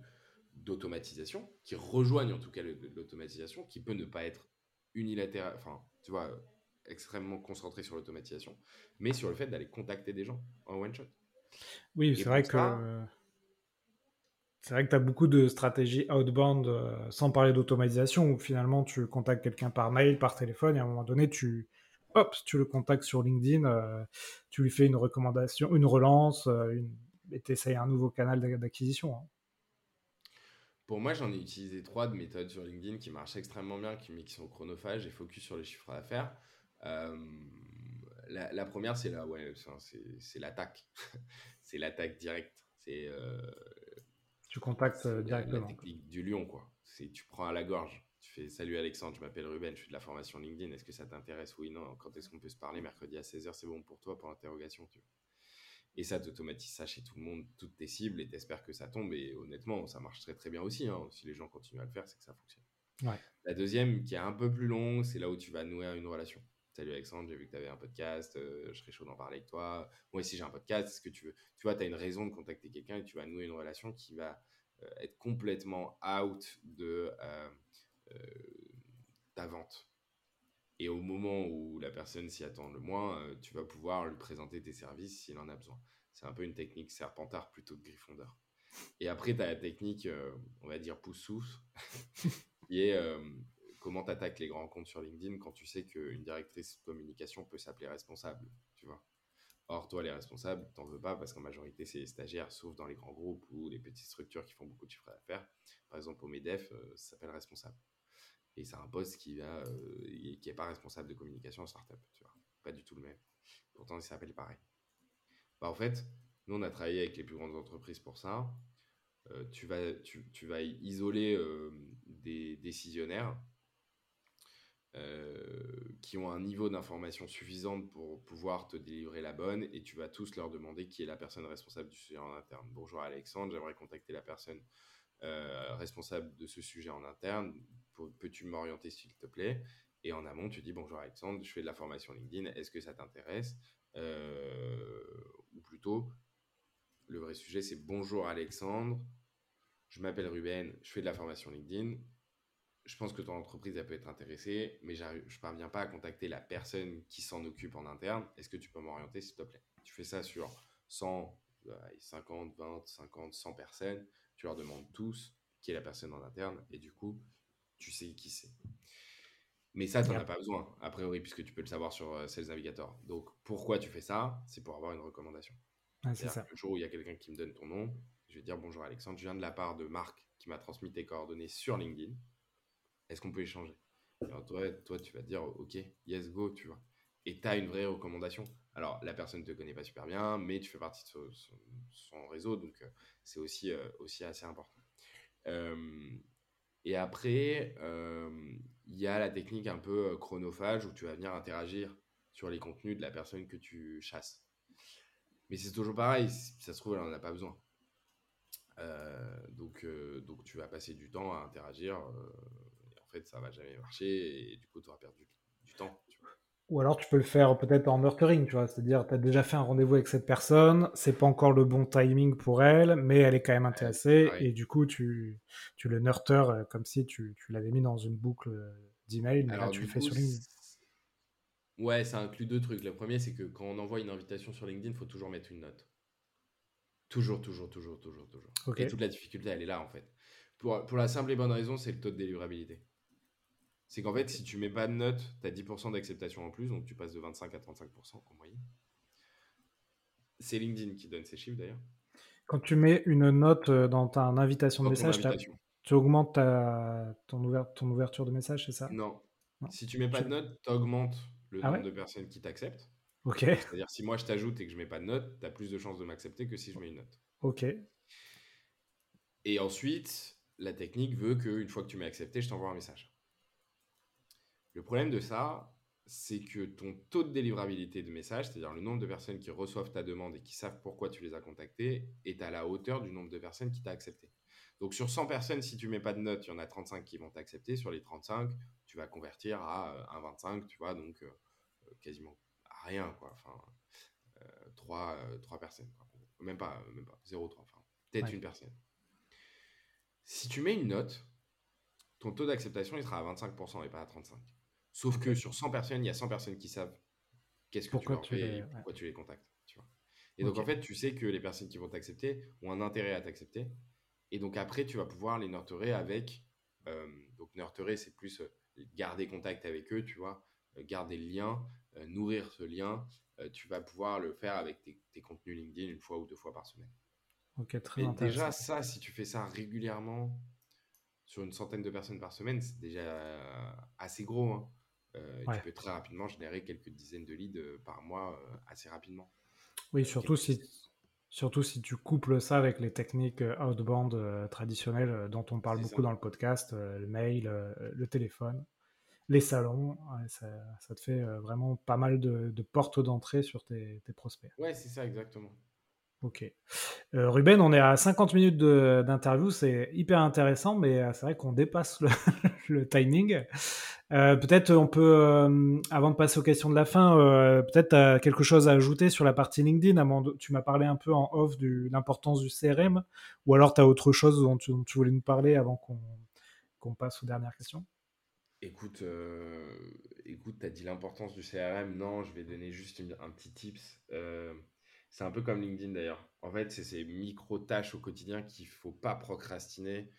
B: d'automatisation qui rejoignent en tout cas l'automatisation, qui peut ne pas être unilatéral, enfin, tu vois, extrêmement concentré sur l'automatisation, mais sur le fait d'aller contacter des gens en one shot.
A: Oui, c'est vrai que c'est vrai que tu as beaucoup de stratégies outbound euh, sans parler d'automatisation où finalement tu contactes quelqu'un par mail, par téléphone et à un moment donné tu hop, tu le contactes sur LinkedIn, euh, tu lui fais une recommandation, une relance, euh, une... et tu essayes un nouveau canal d'acquisition. Hein.
B: Pour moi, j'en ai utilisé trois de méthodes sur LinkedIn qui marchent extrêmement bien, qui, qui sont chronophages et focus sur les chiffres d'affaires. Euh, la, première, c'est la, ouais, c'est l'attaque. [LAUGHS] c'est l'attaque directe. C'est euh,
A: tu contactes directement.
B: La, technique du lion, quoi. C'est tu prends à la gorge. Tu fais Salut Alexandre, je m'appelle Ruben, je fais de la formation LinkedIn. Est-ce que ça t'intéresse? Oui, non. Quand est-ce qu'on peut se parler? Mercredi à 16h, c'est bon pour toi? Pour l'interrogation. Tu et ça t'automatise ça chez tout le monde, toutes tes cibles, et t'espères que ça tombe. Et honnêtement, ça marche très très bien aussi. Hein. Si les gens continuent à le faire, c'est que ça fonctionne. La deuxième, qui est un peu plus longue, c'est là où tu vas nouer une relation. Salut Alexandre, j'ai vu que tu avais un podcast, euh, je serais chaud d'en parler avec toi. Moi aussi j'ai un podcast, est-ce que tu veux Tu vois, tu as une raison de contacter quelqu'un et tu vas nouer une relation qui va euh, être complètement out de euh, ta vente. Et au moment où la personne s'y attend le moins, euh, tu vas pouvoir lui présenter tes services s'il en a besoin. C'est un peu une technique serpentard plutôt que griffondeur. Et après, tu as la technique, euh, on va dire, pouce-souffle, [LAUGHS] qui est euh, comment tu les grands comptes sur LinkedIn quand tu sais qu'une directrice de communication peut s'appeler responsable, tu vois. Or, toi, les responsables, t'en veux pas parce qu'en majorité, c'est les stagiaires, sauf dans les grands groupes ou les petites structures qui font beaucoup de chiffres d'affaires. Par exemple, au MEDEF, ça s'appelle responsable. Et c'est un poste qui va, euh, qui est pas responsable de communication en startup, tu vois. Pas du tout le même. Pourtant, il s'appelle pareil. Bah, en fait, nous, on a travaillé avec les plus grandes entreprises pour ça. Euh, tu, vas, tu, tu, vas isoler euh, des décisionnaires qui ont un niveau d'information suffisante pour pouvoir te délivrer la bonne et tu vas tous leur demander qui est la personne responsable du sujet en interne. Bonjour Alexandre, j'aimerais contacter la personne responsable de ce sujet en interne peux-tu m'orienter s'il te plaît? Et en amont, tu dis bonjour Alexandre, je fais de la formation LinkedIn, est-ce que ça t'intéresse? Euh, Ou plutôt, le vrai sujet, c'est bonjour Alexandre, je m'appelle Ruben, je fais de la formation LinkedIn. Je pense que ton entreprise elle peut être intéressée, mais je ne parviens pas à contacter la personne qui s'en occupe en interne. Est-ce que tu peux m'orienter, s'il te plaît? Tu fais ça sur 100, 50, 20, 50, 100 personnes. Tu leur demandes tous qui est la personne en interne, et du coup, tu sais qui c'est. Mais ça, tu n'en as pas besoin, a priori, puisque tu peux le savoir sur euh, Sales Navigator. Donc, pourquoi tu fais ça? C'est pour avoir une recommandation. c'est ça. Le jour où il y a quelqu'un qui me donne ton nom, je vais dire bonjour Alexandre, je viens de la part de Marc qui m'a transmis tes coordonnées sur LinkedIn. Est-ce qu'on peut échanger? Alors, toi, toi, tu vas dire OK, yes, go, tu vois. Et tu as une vraie recommandation. Alors, la personne ne te connaît pas super bien, mais tu fais partie de son, réseau, donc euh, c'est aussi, euh, aussi assez important. Et après, il y a la technique un peu chronophage où tu vas venir interagir sur les contenus de la personne que tu chasses. Mais c'est toujours pareil, si ça se trouve, elle n'en a pas besoin. donc, donc tu vas passer du temps à interagir. et en fait, ça va jamais marcher et du coup, tu auras perdu du temps.
A: Ou alors tu peux le faire peut-être en nurturing, tu vois, c'est-à-dire tu as déjà fait un rendez-vous avec cette personne, c'est pas encore le bon timing pour elle, mais elle est quand même intéressée, et du coup tu, tu le nurtures euh, comme si tu, tu l'avais mis dans une boucle d'email, mais là tu le fais sur LinkedIn.
B: Ouais, ça inclut deux trucs. Le premier, c'est que quand on envoie une invitation sur LinkedIn, il faut toujours mettre une note. Toujours, toujours, toujours, toujours, toujours. Et toute la difficulté, elle est là, en fait. Pour, pour la simple et bonne raison, c'est le taux de délivrabilité. C'est qu'en fait, si tu mets pas de note, tu as 10% d'acceptation en plus, donc tu passes de 25 à 35% en moyenne. C'est LinkedIn qui donne ces chiffres d'ailleurs.
A: Quand tu mets une note euh, dans ta invitation de message, tu augmentes ton, ton, ouverture de message, c'est ça?
B: Non. Si tu mets pas de note, tu augmentes le ah nombre de personnes qui t'acceptent.
A: Ok.
B: C'est-à-dire, si moi je t'ajoute et que je mets pas de note, tu as plus de chances de m'accepter que si je mets une note.
A: Ok.
B: Et ensuite, la technique veut qu'une fois que tu m'as accepté, je t'envoie un message. Le problème de ça, c'est que ton taux de délivrabilité de message, c'est-à-dire le nombre de personnes qui reçoivent ta demande et qui savent pourquoi tu les as contactés, est à la hauteur du nombre de personnes qui t'ont accepté. Donc sur 100 personnes, si tu mets pas de note, il y en a 35 qui vont t'accepter. Sur les 35, tu vas convertir à euh, un 25, tu vois, donc euh, euh, quasiment à rien, quoi. Enfin, 3, personnes. Même pas, même pas 0,3. Enfin, peut-être une personne. Si tu mets une note, ton taux d'acceptation, il sera à 25% et pas à 35%. Sauf que sur 100 personnes, il y a 100 personnes qui savent qu'est-ce que tu leur fais et pourquoi tu les contactes. Tu vois. Et donc, en fait, tu sais que les personnes qui vont t'accepter ont un intérêt à t'accepter. Et donc, après, tu vas pouvoir les nurturer avec. Euh, donc, nurturer, c'est plus euh, garder contact avec eux, tu vois, euh, garder le lien, nourrir ce lien. tu vas pouvoir le faire avec tes, contenus LinkedIn une fois ou deux fois par semaine.
A: Ok, très intéressant.
B: Déjà, ça, si tu fais ça régulièrement sur une centaine de personnes par semaine, c'est déjà assez gros. Hein. Euh, tu peux très rapidement générer quelques dizaines de leads euh, par mois euh, assez rapidement.
A: Oui, surtout si, surtout si tu couples ça avec les techniques outbound traditionnelles dont on parle beaucoup dans le podcast, le mail, le téléphone, les salons. ça, ça, te fait vraiment pas mal de, portes d'entrée sur tes, tes prospects.
B: Ouais, c'est ça exactement.
A: Ok. Ruben, on est à 50 minutes d'interview, c'est hyper intéressant, mais c'est vrai qu'on dépasse [LAUGHS] le, timing. Euh, peut-être on peut, euh, avant de passer aux questions de la fin, euh, peut-être quelque chose à ajouter sur la partie LinkedIn. tu m'as parlé un peu en off de l'importance du CRM, ou alors tu as autre chose dont tu, voulais nous parler avant qu'on passe aux dernières questions?
B: Écoute, écoute tu as dit l'importance du CRM. Non, je vais donner juste un petit tips. C'est un peu comme LinkedIn d'ailleurs. En fait, c'est ces micro-tâches au quotidien qu'il ne faut pas procrastiner.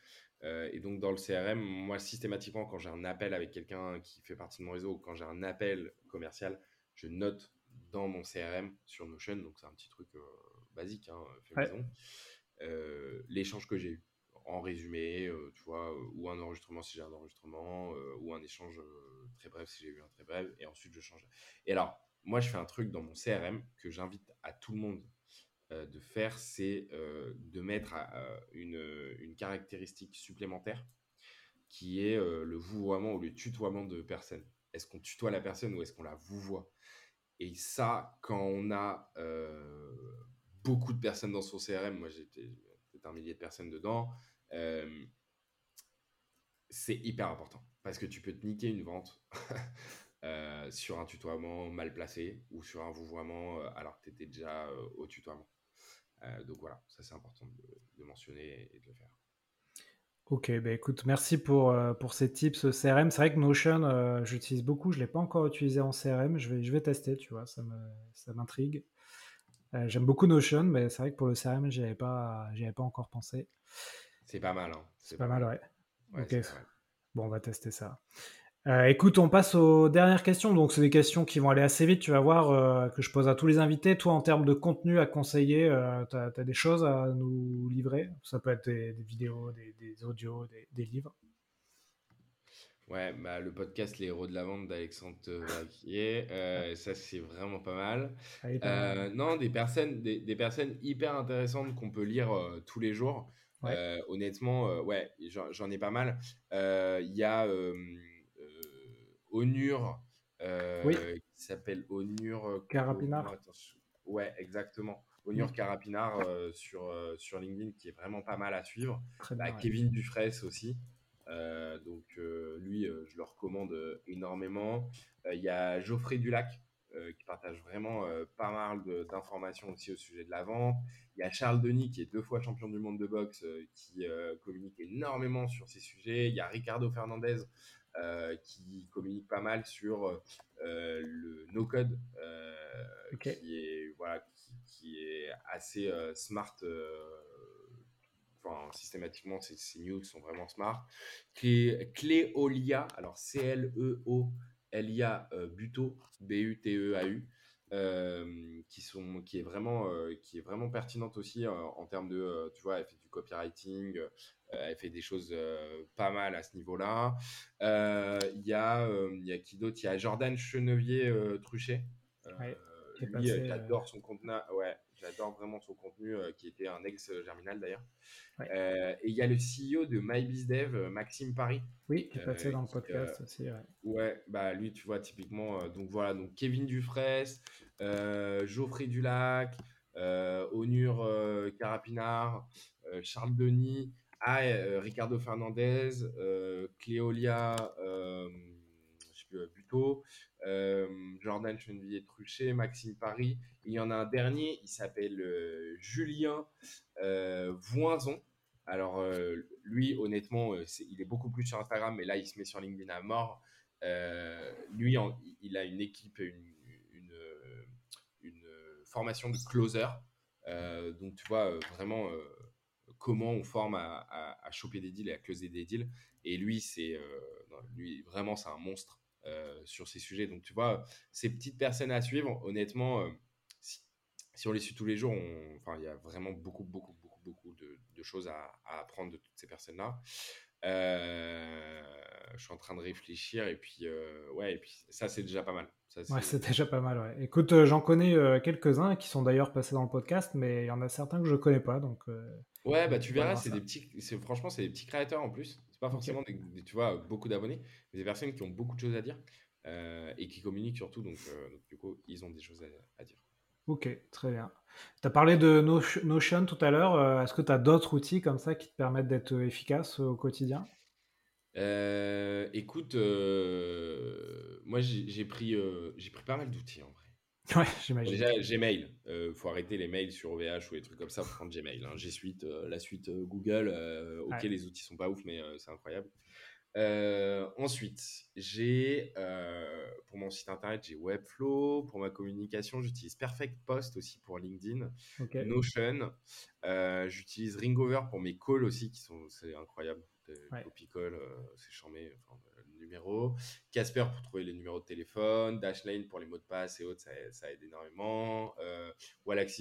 B: Euh, et donc, dans le CRM, moi, systématiquement, quand j'ai un appel avec quelqu'un qui fait partie de mon réseau, ou quand j'ai un appel commercial, je note dans mon CRM sur Notion, donc c'est un petit truc euh, basique, hein, fait maison, euh, l'échange que j'ai eu en résumé, tu vois, ou un enregistrement si j'ai un enregistrement, ou un échange très bref si j'ai eu un très bref, et ensuite je change. Et alors, moi, je fais un truc dans mon CRM que j'invite à tout le monde euh, de faire, c'est euh, de mettre euh, une, caractéristique supplémentaire qui est le vouvoiement ou le tutoiement de personne. Est-ce qu'on tutoie la personne ou est-ce qu'on la vouvoie? Et ça, quand on a beaucoup de personnes dans son CRM, moi j'étais peut-être un millier de personnes dedans, c'est hyper important parce que tu peux te niquer une vente [LAUGHS] sur un tutoiement mal placé ou sur un vouvoiement alors que tu étais déjà au tutoiement. Euh, donc voilà, ça c'est important de, mentionner et de le faire.
A: Ok, bah écoute, merci pour, euh, pour ces tips CRM. C'est vrai que Notion, euh, j'utilise beaucoup, je ne l'ai pas encore utilisé en CRM, je vais, je vais tester, tu vois, ça m'intrigue. Ça J'aime beaucoup Notion, mais c'est vrai que pour le CRM, je n'y avais, pas, pas encore pensé.
B: C'est pas mal. Hein.
A: C'est pas, mal, ouais. ok, bon, on va tester ça. Euh, écoute, on passe aux dernières questions. Donc, c'est des questions qui vont aller assez vite. Tu vas voir euh, que je pose à tous les invités. Toi, en termes de contenu à conseiller, euh, tu as, des choses à nous livrer? Ça peut être des, vidéos, des, audios, des, livres.
B: Ouais, bah, le podcast Les héros de la vente d'Alexandre Vaquier, ça c'est vraiment pas mal. Non, des personnes, des, personnes hyper intéressantes qu'on peut lire tous les jours. honnêtement, ouais, j'en ai pas mal. Il y a Onur, euh, qui s'appelle Onur euh,
A: Carapinard.
B: ouais, exactement. Onur Carapinard euh, sur, sur LinkedIn, qui est vraiment pas mal à suivre. Bah, Kevin Dufresne aussi. donc lui, je le recommande énormément. Il y a Geoffrey Dulac, qui partage vraiment pas mal d'informations aussi au sujet de la vente. Il y a Charles Denis, qui est deux fois champion du monde de boxe, qui communique énormément sur ces sujets. Il y a Ricardo Fernandez, euh, qui communique pas mal sur le no-code, qui, est, voilà, qui, est assez smart. Enfin, systématiquement, ces, ces news sont vraiment smart. Cléolia, alors C-L-E-O-L-I-A Buto, B-U-T-E-A-U. Euh, qui sont qui est vraiment euh, qui est vraiment pertinente aussi euh, en termes de tu vois elle fait du copywriting elle fait des choses pas mal à ce niveau-là. Il y a y a qui d'autre? Il y a Jordan Chenevier Truchet. Lui j'adore son contenu ouais j'adore vraiment son contenu qui était un ex germinal d'ailleurs et il y a le CEO de MyBizDev Maxime Paris.
A: Oui qui est passé dans le podcast aussi
B: ouais. ouais bah lui tu vois typiquement donc voilà donc Kevin Dufresne euh, Geoffrey Dulac, euh, Onur euh, Carapinard, Charles Denis, ah, Ricardo Fernandez, Cléolia, Buto, Jordan Chenevier Truchet, Maxime Paris. Il y en a un dernier, il s'appelle Julien Voinzon. Alors, lui, honnêtement, il est beaucoup plus sur Instagram, mais là, il se met sur LinkedIn à mort. lui, il a une équipe, une, formation de closer. Euh, donc, tu vois, euh, vraiment euh, comment on forme à, à, choper des deals et à closer des deals. Et lui, c'est lui vraiment, c'est un monstre sur ces sujets. Donc, tu vois, ces petites personnes à suivre, honnêtement, si, on les suit tous les jours, enfin, il y a vraiment beaucoup, beaucoup, beaucoup, beaucoup de, de choses à, à, apprendre de toutes ces personnes-là. je suis en train de réfléchir et puis, ouais, et puis ça, c'est déjà pas mal.
A: Ouais, c'est déjà pas mal. Ouais. Écoute, euh, j'en connais euh, quelques-uns qui sont d'ailleurs passés dans le podcast, mais il y en a certains que je connais pas. Donc, euh,
B: ouais, bah tu verras, c'est des petits, franchement, c'est des petits créateurs en plus. C'est pas forcément des, tu vois, beaucoup d'abonnés, mais des personnes qui ont beaucoup de choses à dire et qui communiquent surtout. Donc, du coup, ils ont des choses à, dire.
A: Ok, très bien. Tu as parlé de Notion tout à l'heure. Est-ce que tu as d'autres outils comme ça qui te permettent d'être efficace au quotidien?
B: Euh, écoute, euh, moi j'ai pris, euh, j'ai pris pas mal d'outils en vrai. [LAUGHS]
A: Ouais, j'imagine.
B: Déjà, Gmail. Euh, faut arrêter les mails sur OVH ou les trucs comme ça pour prendre Gmail. Hein. G Suite, la suite Google. ok, les outils sont pas ouf, mais c'est incroyable. ensuite, j'ai pour mon site internet, j'ai Webflow. Pour ma communication, j'utilise Perfect Post aussi pour LinkedIn. Notion. j'utilise Ringover pour mes calls aussi, qui sont c'est incroyable ouais. Copicol, euh, c'est charmé, enfin, Casper pour trouver les numéros de téléphone. Dashlane pour les mots de passe et autres, ça, aide énormément. Euh,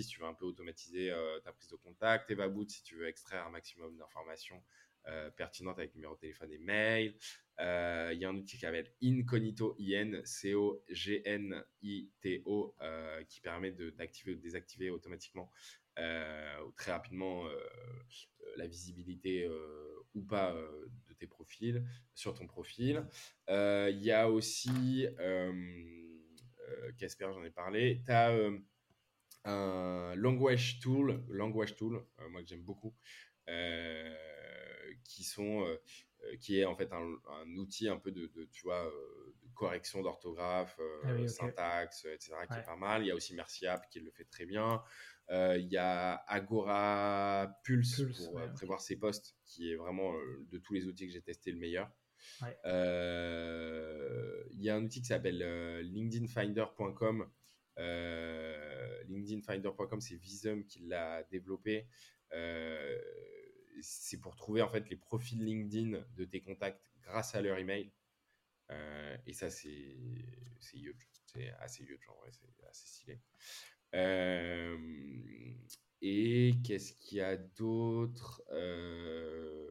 B: tu veux un peu automatiser euh, ta prise de contact. EvaBoot si tu veux extraire un maximum d'informations euh, pertinentes avec numéro de téléphone et mail. Il y a un outil qui s'appelle Incognito, I-N-C-O-G-N-I-T-O, qui permet d'activer ou de désactiver automatiquement euh, très rapidement euh, euh, la visibilité ou pas tes profils sur ton profil. Il y a aussi Casper, j'en ai parlé. Tu as un language tool, language tool, moi que j'aime beaucoup, qui sont, qui est en fait un, outil un peu de, tu vois, correction d'orthographe, ah syntaxe, etc., qui est pas mal. Il y a aussi Merciap qui le fait très bien. Euh, il y a Agora Pulse, pour euh, prévoir ses postes, qui est vraiment euh, de tous les outils que j'ai testé le meilleur. Il y a un outil qui s'appelle LinkedInFinder.com. LinkedInFinder.com, c'est Visum qui l'a développé. c'est pour trouver en fait les profils LinkedIn de tes contacts grâce à leur email. Et ça, c'est huge. C'est assez huge, en vrai, c'est assez stylé. Euh, et qu'est-ce qu'il y a d'autre euh,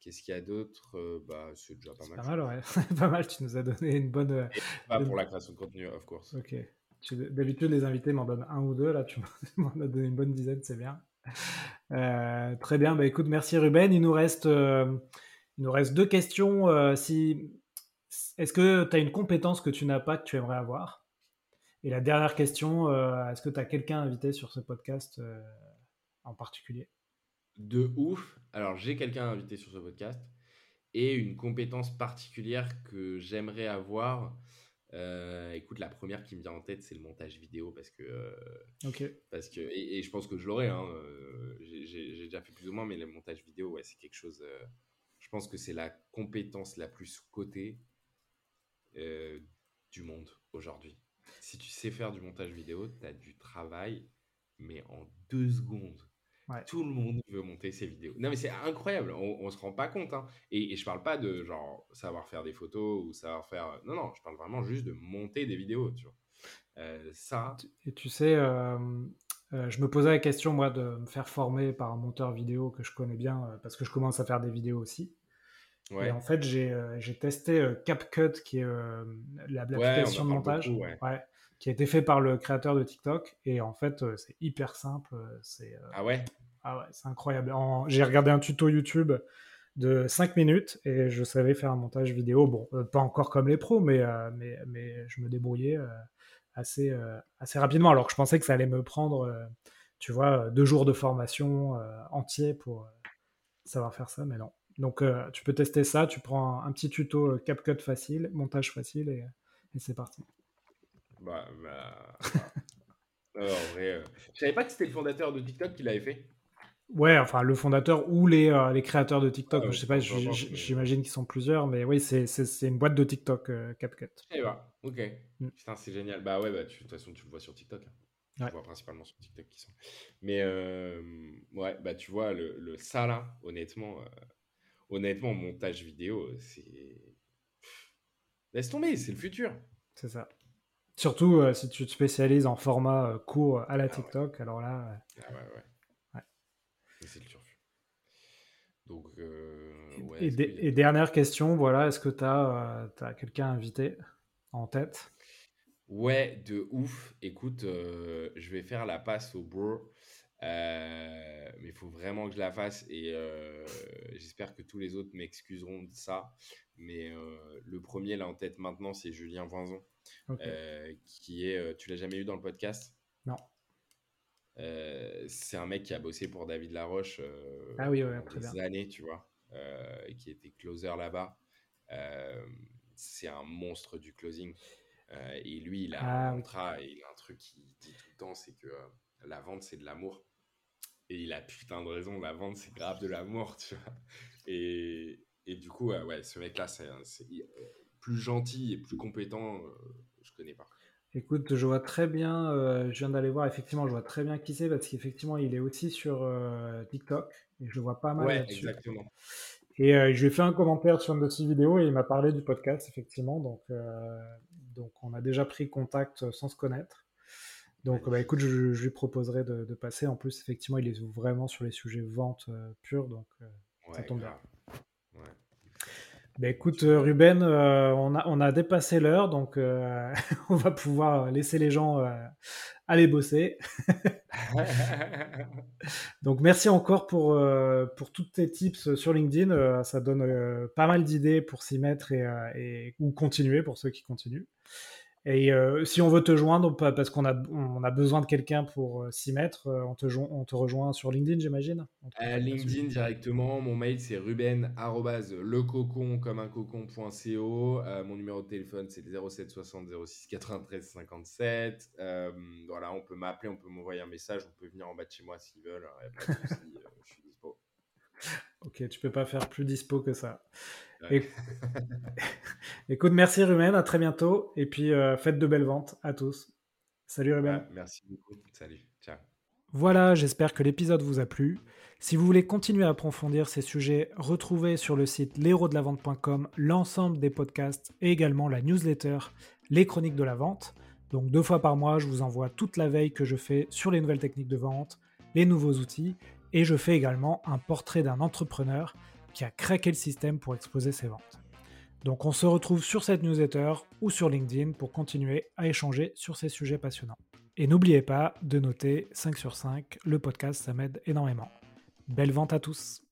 B: Qu'est-ce qu'il y a d'autre euh, bah, C'est déjà pas mal.
A: Pas mal, ouais. [LAUGHS] pas mal, tu nous as donné une bonne.
B: pas pour la création de contenu, of course.
A: Ok. D'habitude, les invités m'en donnent un ou deux. Là, tu [LAUGHS] m'en as donné une bonne dizaine, c'est bien. très bien. Bah, écoute, merci Ruben. Il nous reste, il nous reste deux questions. si... Est-ce que tu as une compétence que tu n'as pas, que tu aimerais avoir? Et la dernière question, euh, est-ce que tu as quelqu'un invité sur ce podcast euh, en particulier?
B: De ouf. Alors, j'ai quelqu'un invité sur ce podcast et une compétence particulière que j'aimerais avoir. Euh, écoute, la première qui me vient en tête, c'est le montage vidéo parce que. Parce que et, je pense que je l'aurai. Hein, j'ai déjà fait plus ou moins, mais le montage vidéo, ouais, c'est quelque chose. je pense que c'est la compétence la plus cotée du monde aujourd'hui. Si tu sais faire du montage vidéo, tu as du travail, mais en deux secondes. Tout le monde veut monter ses vidéos. Non, mais c'est incroyable. On, on se rend pas compte. Hein. Et, et, je parle pas de genre savoir faire des photos ou savoir faire. Non, non, je parle vraiment juste de monter des vidéos. Tu vois. Euh, ça.
A: Et tu sais, euh, euh, je me posais la question, moi, de me faire former par un monteur vidéo que je connais bien parce que je commence à faire des vidéos aussi. Et en fait, j'ai testé CapCut, qui est l'application de montage, qui a été fait par le créateur de TikTok. Et en fait, c'est hyper simple. C'est
B: ah ouais?
A: ah ouais, c'est incroyable. J'ai regardé un tuto YouTube de 5 minutes et je savais faire un montage vidéo. Bon, pas encore comme les pros, mais, mais, mais je me débrouillais assez, assez rapidement. Alors que je pensais que ça allait me prendre, tu vois, deux jours de formation entier pour savoir faire ça, mais non. Donc tu peux tester ça, tu prends un, petit tuto CapCut facile, montage facile et, c'est parti.
B: Bah, bah, bah. en vrai, je savais pas que c'était le fondateur de TikTok qui l'avait fait.
A: Ouais, enfin le fondateur ou les, les créateurs de TikTok, ah je sais pas, j'imagine qu'ils sont plusieurs, mais oui, c'est une boîte de TikTok, CapCut.
B: Eh bah, ok. Mm. Putain, c'est génial. Bah ouais, bah, de toute façon, tu le vois sur TikTok. Hein. Tu vois principalement sur TikTok qui sont. Mais ouais, bah tu vois, le, le ça là, honnêtement, honnêtement, montage vidéo, c'est. Laisse tomber, c'est le futur.
A: C'est ça. Surtout si tu te spécialises en format court à la ah TikTok, alors
B: là. Ah ouais, ouais. C'est le turfu.
A: Donc, ouais, et, dernière question, voilà, est-ce que tu as, as quelqu'un invité en tête?
B: Ouais, de ouf. Écoute, euh, je vais faire la passe au bro. Euh, mais il faut vraiment que je la fasse et euh, j'espère que tous les autres m'excuseront de ça. Mais le premier là en tête maintenant, c'est Julien Voinzon, qui est. tu l'as jamais eu dans le podcast?
A: Non.
B: c'est un mec qui a bossé pour David Laroche
A: ah oui,
B: des années, tu vois, qui était closer là-bas. c'est un monstre du closing. Euh, et lui, il a ah un mantra et il a un truc qu'il dit tout le temps, c'est que euh, la vente, c'est de l'amour. Et il a putain de raison, la vente, c'est grave de l'amour, tu vois. Et, et, du coup, ouais, ce mec-là, c'est plus gentil et plus compétent, euh, je connais pas.
A: Écoute, je vois très bien, je viens d'aller voir, effectivement, je vois très bien qui c'est parce qu'effectivement, il est aussi sur TikTok et je le vois pas mal.
B: Ouais, exactement.
A: Et je lui ai fait un commentaire sur une de ses vidéos et il m'a parlé du podcast, effectivement. Donc, donc on a déjà pris contact sans se connaître. Donc bah, écoute, je, lui proposerai de, passer. En plus, effectivement, il est vraiment sur les sujets vente euh, pure, donc euh, ça tombe bien. Bah, écoute, euh, Ruben, on, a, on a dépassé l'heure, donc [LAUGHS] on va pouvoir laisser les gens aller bosser. [LAUGHS] donc merci encore pour, pour toutes tes tips sur LinkedIn. ça donne pas mal d'idées pour s'y mettre et, et, ou continuer pour ceux qui continuent. Et euh, si on veut te joindre, parce qu'on a, on a besoin de quelqu'un pour euh, s'y mettre, euh, on, te on te rejoint sur LinkedIn, j'imagine?
B: LinkedIn directement. Mon mail, c'est ruben lecocon comme un cocon.co. mon numéro de téléphone, c'est 07 60 06 93 57. voilà, on peut m'appeler, on peut m'envoyer un message, on peut venir en bas de chez moi s'ils veulent. je suis dispo.
A: Ok, tu peux pas faire plus dispo que ça. [LAUGHS] Écoute, merci Ruben, à très bientôt. Et puis, euh, faites de belles ventes à tous. Salut Ruben.
B: merci beaucoup. Salut. Ciao.
A: Voilà, j'espère que l'épisode vous a plu. Si vous voulez continuer à approfondir ces sujets, retrouvez sur le site l'héros-de-la-vente.com l'ensemble des podcasts et également la newsletter Les Chroniques de la Vente. Donc deux fois par mois, je vous envoie toute la veille que je fais sur les nouvelles techniques de vente, les nouveaux outils, et je fais également un portrait d'un entrepreneur qui a craqué le système pour exposer ses ventes. Donc on se retrouve sur cette newsletter ou sur LinkedIn pour continuer à échanger sur ces sujets passionnants. Et n'oubliez pas de noter 5 sur 5, le podcast ça m'aide énormément. Belle vente à tous